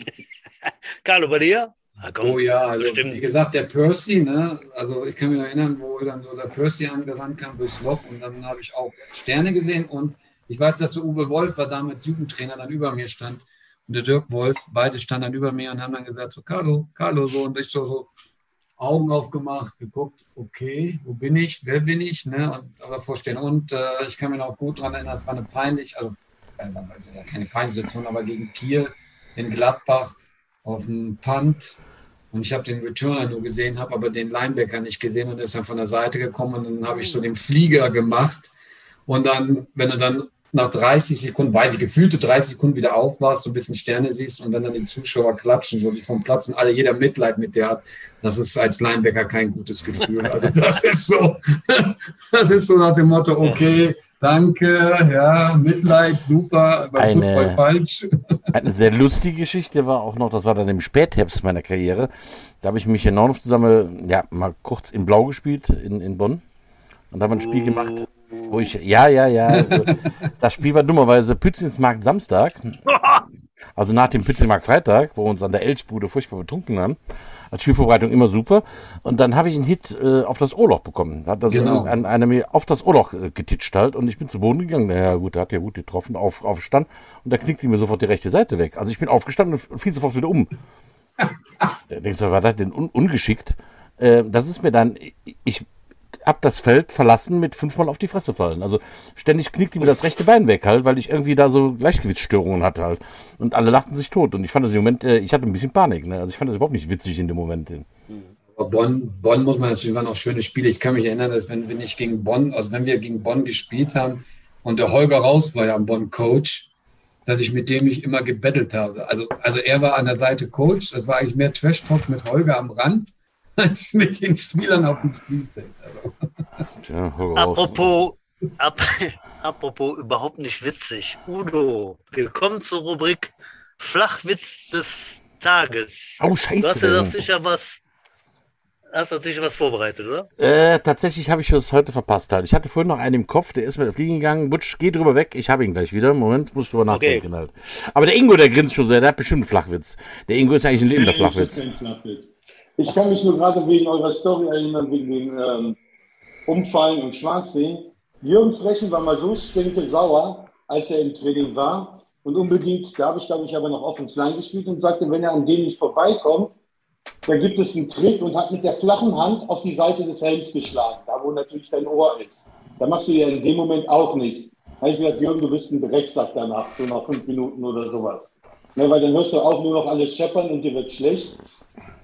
Carlo, bei dir? oh ja, also bestimmt. wie gesagt, der Percy, ne? also ich kann mich erinnern, wo dann so der Percy angerannt kam durchs Loch und dann habe ich auch Sterne gesehen und ich weiß, dass der Uwe Wolf war damals Jugendtrainer, dann über mir stand und der Dirk Wolf, beide standen dann über mir und haben dann gesagt, so Carlo, Carlo, so und ich so, so Augen aufgemacht, geguckt, okay, wo bin ich, wer bin ich, ne? und aber vorstellen und äh, ich kann mich noch gut daran erinnern, es war eine peinlich, also äh, ja keine peinliche Situation, aber gegen Kiel in Gladbach auf dem Punt und ich habe den Returner nur gesehen, habe aber den Linebacker nicht gesehen und ist dann von der Seite gekommen und dann habe ich so den Flieger gemacht. Und dann, wenn du dann nach 30 Sekunden, weil ich gefühlte 30 Sekunden wieder aufwachst, so ein bisschen Sterne siehst und wenn dann die Zuschauer klatschen, so die vom Platz und alle jeder Mitleid mit der hat, das ist als Linebacker kein gutes Gefühl. Also das ist so, das ist so nach dem Motto, okay, danke, ja, Mitleid, super, beim eine, Football falsch. Eine sehr lustige Geschichte war auch noch, das war dann im Spätherbst meiner Karriere. Da habe ich mich in Nordhof zusammen, ja, mal kurz in Blau gespielt in, in Bonn. Und da haben wir ein Spiel gemacht, wo ich, ja, ja, ja. das Spiel war dummerweise Pützinsmarkt Samstag. Also nach dem Pützinsmarkt Freitag, wo wir uns an der Elchbude furchtbar betrunken haben als Spielvorbereitung immer super. Und dann habe ich einen Hit äh, auf das Ohrloch bekommen. Da hat also genau. ein, einer mir auf das Ohrloch äh, getitscht halt und ich bin zu Boden gegangen. Naja, gut, der hat ja gut getroffen, auf, aufgestanden und da knickte mir sofort die rechte Seite weg. Also ich bin aufgestanden und fiel sofort wieder um. da denkst du, war das denn un ungeschickt? Äh, das ist mir dann, ich hab das Feld verlassen mit fünfmal auf die Fresse fallen. Also ständig knickte mir das rechte Bein weg halt, weil ich irgendwie da so Gleichgewichtsstörungen hatte halt. Und alle lachten sich tot. Und ich fand das im Moment, äh, ich hatte ein bisschen Panik. Ne? Also ich fand das überhaupt nicht witzig in dem Moment. Bonn, Bonn muss man natürlich, waren auch schöne Spiele. Ich kann mich erinnern, dass wenn, wenn ich gegen Bonn, also wenn wir gegen Bonn gespielt haben und der Holger raus war ja am Bonn-Coach, dass ich mit dem nicht immer gebettelt habe. Also, also er war an der Seite Coach, das war eigentlich mehr Trash-Talk mit Holger am Rand als mit den Spielern auf dem Spielfeld. Tja, apropos, ap apropos überhaupt nicht witzig. Udo, willkommen zur Rubrik Flachwitz des Tages. Oh, scheiße. Du hast ja doch sicher was. Hast du sicher was vorbereitet, oder? Äh, tatsächlich habe ich das heute verpasst halt. Ich hatte vorhin noch einen im Kopf, der ist mit der Fliegen gegangen. Butsch, geh drüber weg, ich habe ihn gleich wieder. Moment, musst du drüber nachdenken okay. halt. Aber der Ingo, der grinst schon sehr, der hat bestimmt einen Flachwitz. Der Ingo ist eigentlich ein lebender Flachwitz. Flachwitz. Ich kann mich nur gerade wegen eurer Story erinnern, wegen den ähm, Umfallen und Schwarzsehen. Jürgen Frechen war mal so stinke sauer, als er im Training war und unbedingt, da habe ich glaube ich aber noch auf ins Line gespielt und sagte, wenn er an dem nicht vorbeikommt, da gibt es einen Trick und hat mit der flachen Hand auf die Seite des Helms geschlagen, da wo natürlich dein Ohr ist. Da machst du ja in dem Moment auch nichts. Da habe ich gesagt, Jürgen, du bist ein Drecksack danach, so nach fünf Minuten oder sowas. Ja, weil dann hörst du auch nur noch alles scheppern und dir wird schlecht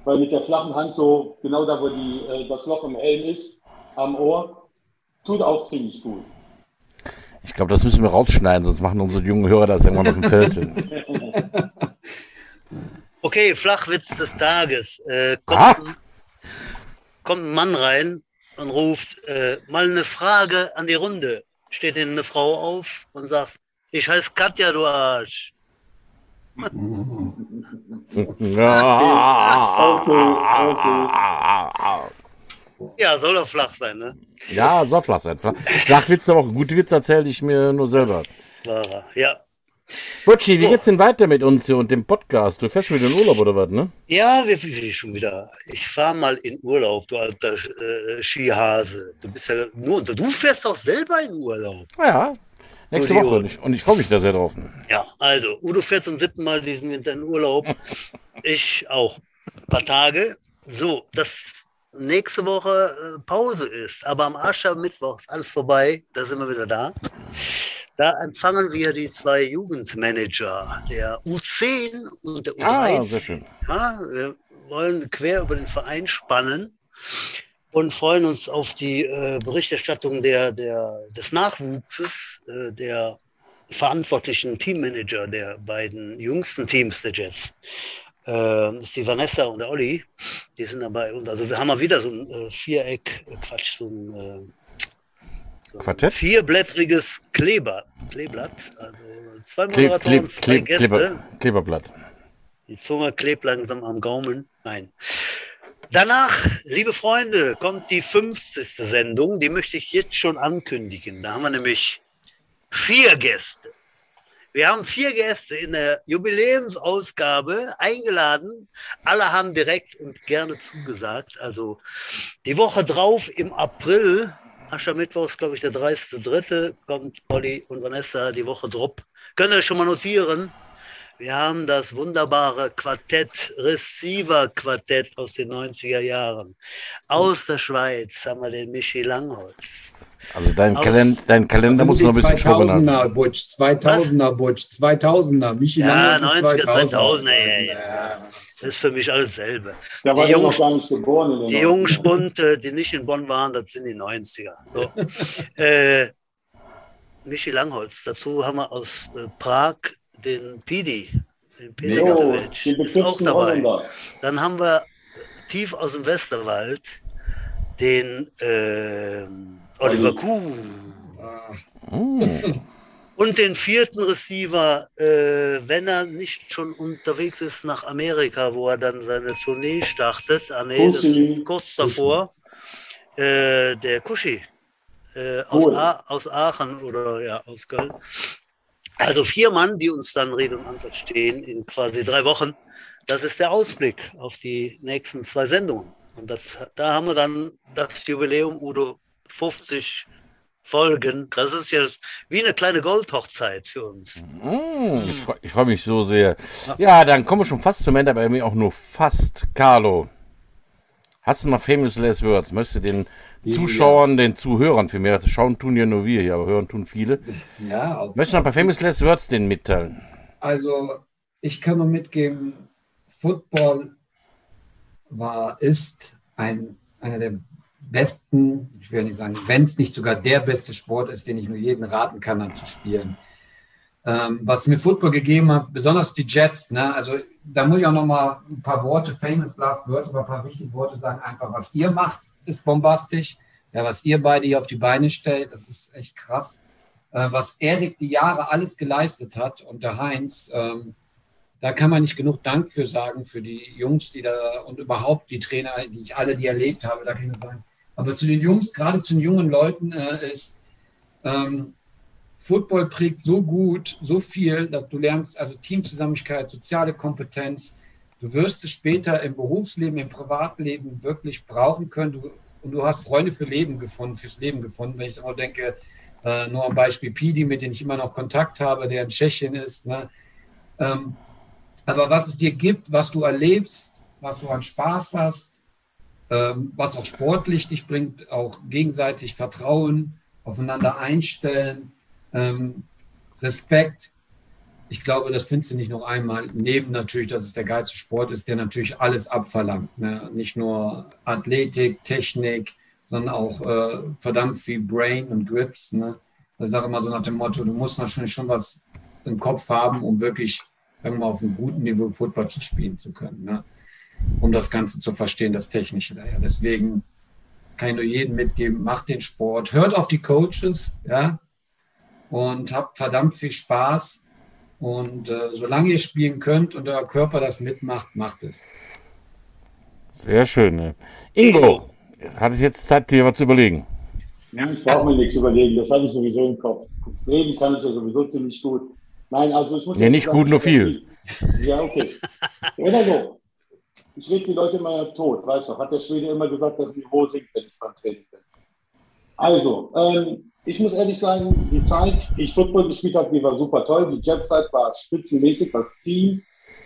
weil mit der flachen Hand so genau da, wo die, äh, das Loch im Helm ist, am Ohr, tut auch ziemlich gut. Ich glaube, das müssen wir rausschneiden, sonst machen unsere jungen Hörer das irgendwann auf dem Feld. okay, Flachwitz des Tages. Äh, kommt, ah. ein, kommt, ein Mann rein und ruft äh, mal eine Frage an die Runde. Steht ihnen eine Frau auf und sagt, ich heiße Katja, du Arsch ja, soll doch flach sein, ne? Ja, soll flach sein. Flachwitze auch. Gute Witze erzähle ich mir nur selber. Ja. Butschi, wie geht's denn weiter mit uns hier und dem Podcast? Du fährst schon wieder in Urlaub oder was, ne? Ja, wir fliegen schon wieder. Ich fahre mal in Urlaub, du alter äh, Skihase. Du bist ja nur, du fährst doch selber in Urlaub. Ja, Nächste Woche. Und ich, und ich freue mich da sehr drauf. Ja, also, Udo fährt zum siebten Mal diesen Winter in Urlaub. ich auch. Ein paar Tage. So, dass nächste Woche äh, Pause ist, aber am Aschermittwoch ist alles vorbei. Da sind wir wieder da. Da empfangen wir die zwei Jugendmanager, der U10 und der U13. Ah, sehr schön. Ja, wir wollen quer über den Verein spannen und freuen uns auf die äh, Berichterstattung der, der, des Nachwuchses, äh, der verantwortlichen Teammanager der beiden jüngsten Teams der Jets. Äh, das ist die Vanessa und der Olli. Die sind dabei. Und also wir haben mal wieder so ein äh, Viereck, äh, Quatsch, so ein, so Quartett? vierblättriges Kleber, Kleeblatt. Also zwei Moderatoren, Kleb, zwei Kleb, Gäste. Kleber, Kleberblatt. Die Zunge klebt langsam am Gaumen. Nein. Danach, liebe Freunde, kommt die 50. Sendung. Die möchte ich jetzt schon ankündigen. Da haben wir nämlich vier Gäste. Wir haben vier Gäste in der Jubiläumsausgabe eingeladen. Alle haben direkt und gerne zugesagt. Also die Woche drauf im April, Aschermittwoch ist, glaube ich, der 30.3., kommt Olli und Vanessa die Woche drauf. Könnt ihr schon mal notieren. Wir haben das wunderbare Quartett, Receiver-Quartett aus den 90er Jahren. Aus der Schweiz haben wir den Michi Langholz. Also dein, Aus- Kalend, dein Kalender muss noch ein bisschen haben. 2000er Butch, 2000er Butch, 2000er. Michi Ja, Langholz ist 90er, 2000er, ja, ja. Das ist für mich alles selbe. Da war Die Jungen- noch gar nicht geboren. Die 90ern. jungen Spunte, die nicht in Bonn waren, das sind die 90er. So. äh, Michi Langholz. Dazu haben wir aus äh, Prag den Pidi. Den Pidi Jo, ist auch dabei. Holländer. Dann haben wir tief aus dem Westerwald den ähm, Oliver Olli. Kuh. Mm. Und den vierten Receiver, äh, wenn er nicht schon unterwegs ist nach Amerika, wo er dann seine Tournee startet. Ah, nee, das ist kurz davor. Äh, der Kuschi äh, aus. A aus Aachen oder ja, aus Köln. Also vier Mann, die uns dann Rede und Antwort stehen in quasi drei Wochen. Das ist der Ausblick auf die nächsten zwei Sendungen. Und das, da haben wir dann das Jubiläum Udo 50 Folgen. Das ist ja wie eine kleine Goldhochzeit für uns. Mm, ich freue freu mich so sehr. Ja, dann kommen wir schon fast zum Ende, aber irgendwie auch nur fast. Carlo, hast du noch Famous Last Words? Möchtest du den Zuschauern, den Zuhörern vielmehr, schauen tun ja nur wir hier, aber hören tun viele. Ja, auf, Möchtest du noch ein paar Famous Last Words denen mitteilen? also ich kann nur mitgeben, Football war, ist ein, einer der besten, ich will nicht sagen, wenn es nicht sogar der beste Sport ist, den ich nur jedem raten kann, dann zu spielen. Ähm, was mir Football gegeben hat, besonders die Jets, ne? also da muss ich auch noch mal ein paar Worte, famous last words, aber ein paar wichtige Worte sagen, einfach was ihr macht, ist bombastisch. Ja, was ihr beide hier auf die Beine stellt, das ist echt krass. Äh, was Erik die Jahre alles geleistet hat und der Heinz, ähm, da kann man nicht genug Dank für sagen, für die Jungs, die da und überhaupt die Trainer, die ich alle, die erlebt habe, da kann ich nur sagen. Aber zu den Jungs, gerade zu den jungen Leuten, äh, ist ähm, Football prägt so gut, so viel, dass du lernst, also Teamzusammenarbeit, soziale Kompetenz. Du wirst es später im Berufsleben, im Privatleben wirklich brauchen können. Du, und du hast Freunde für Leben gefunden, fürs Leben gefunden. Wenn ich auch denke, äh, nur am Beispiel Pidi, mit dem ich immer noch Kontakt habe, der in Tschechien ist. Ne? Ähm, aber was es dir gibt, was du erlebst, was du an Spaß hast, was auch sportlich dich bringt, auch gegenseitig Vertrauen, aufeinander einstellen, ähm, Respekt. Ich glaube, das findest du nicht noch einmal. Neben natürlich, dass es der geilste Sport ist, der natürlich alles abverlangt. Ne? Nicht nur Athletik, Technik, sondern auch äh, verdammt viel Brain und Grips. Ne? Ich sage immer so nach dem Motto, du musst natürlich schon was im Kopf haben, um wirklich irgendwann auf einem guten Niveau Football spielen zu können. Ne? Um das Ganze zu verstehen, das Technische daher. Deswegen kann ich nur jedem mitgeben, macht den Sport, hört auf die Coaches, ja, und habt verdammt viel Spaß. Und äh, solange ihr spielen könnt und euer Körper das mitmacht, macht es. Sehr schön. Ne? Ingo, hat es jetzt Zeit, dir was zu überlegen? Ja, ich brauche mir nichts überlegen, das habe ich sowieso im Kopf. Reden kann ich ja sowieso ziemlich gut. Nein, also ich muss. Ja, nicht gut, nur viel. Ja, okay. Oder so. Ich rede die Leute immer tot, weißt du. Hat der Schwede immer gesagt, dass das Niveau sinkt, wenn ich beim Training bin. Also, ähm, ich muss ehrlich sagen, die Zeit, die ich Football gespielt habe, die war super toll. Die Jetztzeit war spitzenmäßig, was Team,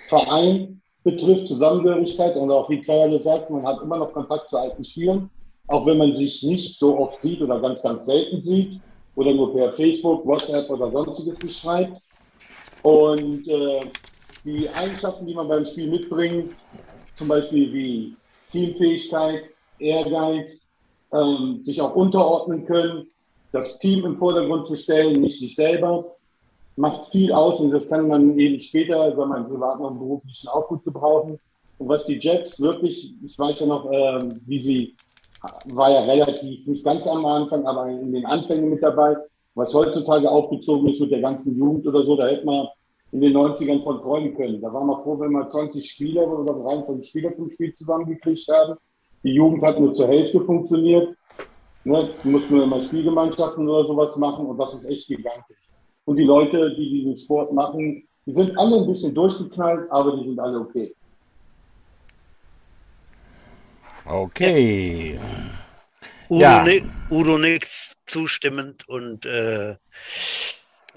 Verein betrifft, Zusammengehörigkeit und auch wie Claudia sagt, man hat immer noch Kontakt zu alten Spielern, auch wenn man sich nicht so oft sieht oder ganz, ganz selten sieht oder nur per Facebook, WhatsApp oder sonstiges schreibt. Und äh, die Eigenschaften, die man beim Spiel mitbringt, zum Beispiel wie Teamfähigkeit, Ehrgeiz, ähm, sich auch unterordnen können, das Team im Vordergrund zu stellen, nicht sich selber, macht viel aus und das kann man eben später, wenn man privat und beruflichen auch gut gebrauchen. Und was die Jets wirklich, ich weiß ja noch, äh, wie sie, war ja relativ, nicht ganz am Anfang, aber in den Anfängen mit dabei, was heutzutage aufgezogen ist mit der ganzen Jugend oder so, da hätte man in den 90ern von träumen können. Da waren wir froh, wenn wir 20 Spieler oder 23 Spieler zum Spiel zusammengekriegt haben. Die Jugend hat nur zur Hälfte funktioniert. Ne, muss man immer Spielgemeinschaften oder sowas machen und das ist echt gigantisch. Und die Leute, die diesen Sport machen, die sind alle ein bisschen durchgeknallt, aber die sind alle okay. Okay. Udo, Ja. Udo nickt zustimmend und äh,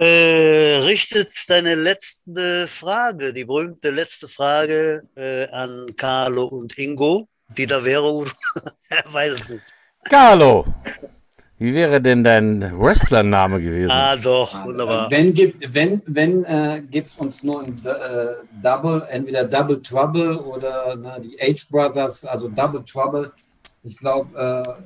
äh, richtet deine letzte Frage, die berühmte letzte Frage äh, an Carlo und Ingo, die da wäre, er weiß es nicht. Carlo, wie wäre denn dein Wrestlername gewesen? Ah, doch, wunderbar. Wenn gibt, wenn, wenn äh, uns nur ein äh, Double, entweder Double Trouble oder ne, die H Brothers, also Double Trouble. Ich glaube, äh,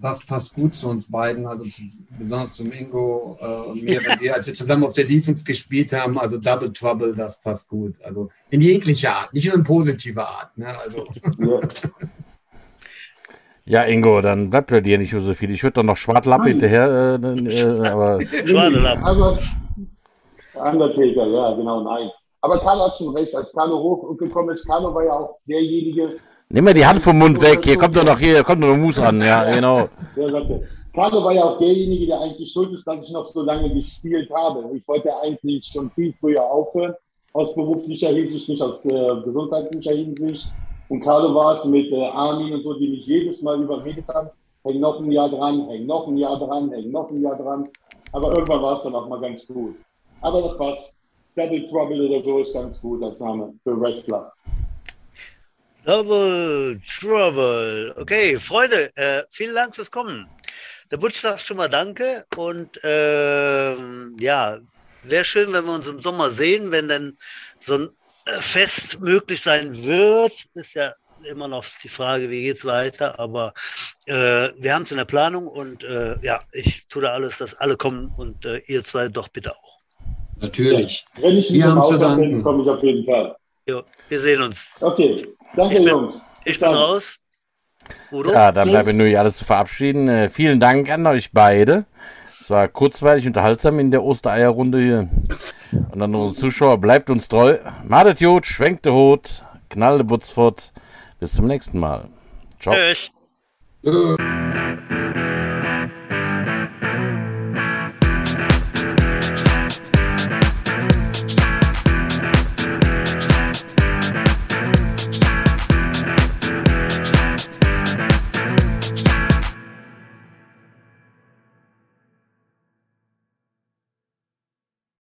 das passt gut zu uns beiden, also zu, besonders zum Ingo äh, und mir, wenn wir, als wir zusammen auf der Defense gespielt haben, also Double Trouble, das passt gut. Also in jeglicher Art, nicht nur in positiver Art. Ne? Also, Ja. Ja, Ingo, dann bleibt bei dir nicht so viel. Ich würde doch noch Schwartlapp Nein. hinterher, äh, äh, aber Schwadelapp. Also, Undertaker, ja, genau, nein. Aber Carlo hat schon recht, als Carlo hochgekommen ist, Carlo war ja auch derjenige, nimm mal die Hand vom Mund weg. Hier kommt doch noch hier, kommt noch Mus an. Ja, genau. sagte, Carlo war ja auch derjenige, der eigentlich schuld ist, dass ich noch so lange gespielt habe. Ich wollte eigentlich schon viel früher aufhören, aus beruflicher Hinsicht, nicht aus äh, gesundheitlicher Hinsicht. Und Carlo war es mit äh, Armin und so, die mich jedes Mal überredet haben, häng noch ein Jahr dran, häng noch ein Jahr dran, häng noch ein Jahr dran. Aber irgendwann war es dann auch mal ganz gut. Aber das passt. Double Trouble oder so ist ganz gut als Name für Wrestler. Double Trouble. Okay, Freunde, äh, vielen Dank fürs Kommen. Der Butch sagt schon mal Danke und ähm, ja, wäre schön, wenn wir uns im Sommer sehen, wenn dann so ein äh, Fest möglich sein wird. Ist ja immer noch die Frage, wie geht's weiter, aber äh, wir haben es in der Planung und äh, ja, ich tue da alles, dass alle kommen und äh, ihr zwei doch bitte auch. natürlich. Wenn ich Wir haben zu danken. komme ich auf jeden Fall. Jo, wir sehen uns. Okay, danke Ich bin- Jungs. Ich Bis bin dann. raus. Udo? Ja, dann bleibt mir nur hier alles zu verabschieden. Äh, vielen Dank an euch beide. Es war kurzweilig unterhaltsam in der Ostereierrunde hier. Und an unsere Zuschauer, bleibt uns treu. Madet Jod, schwenkt de Hut, knallt de Butz fort. Bis zum nächsten Mal. Ciao. Tschüss.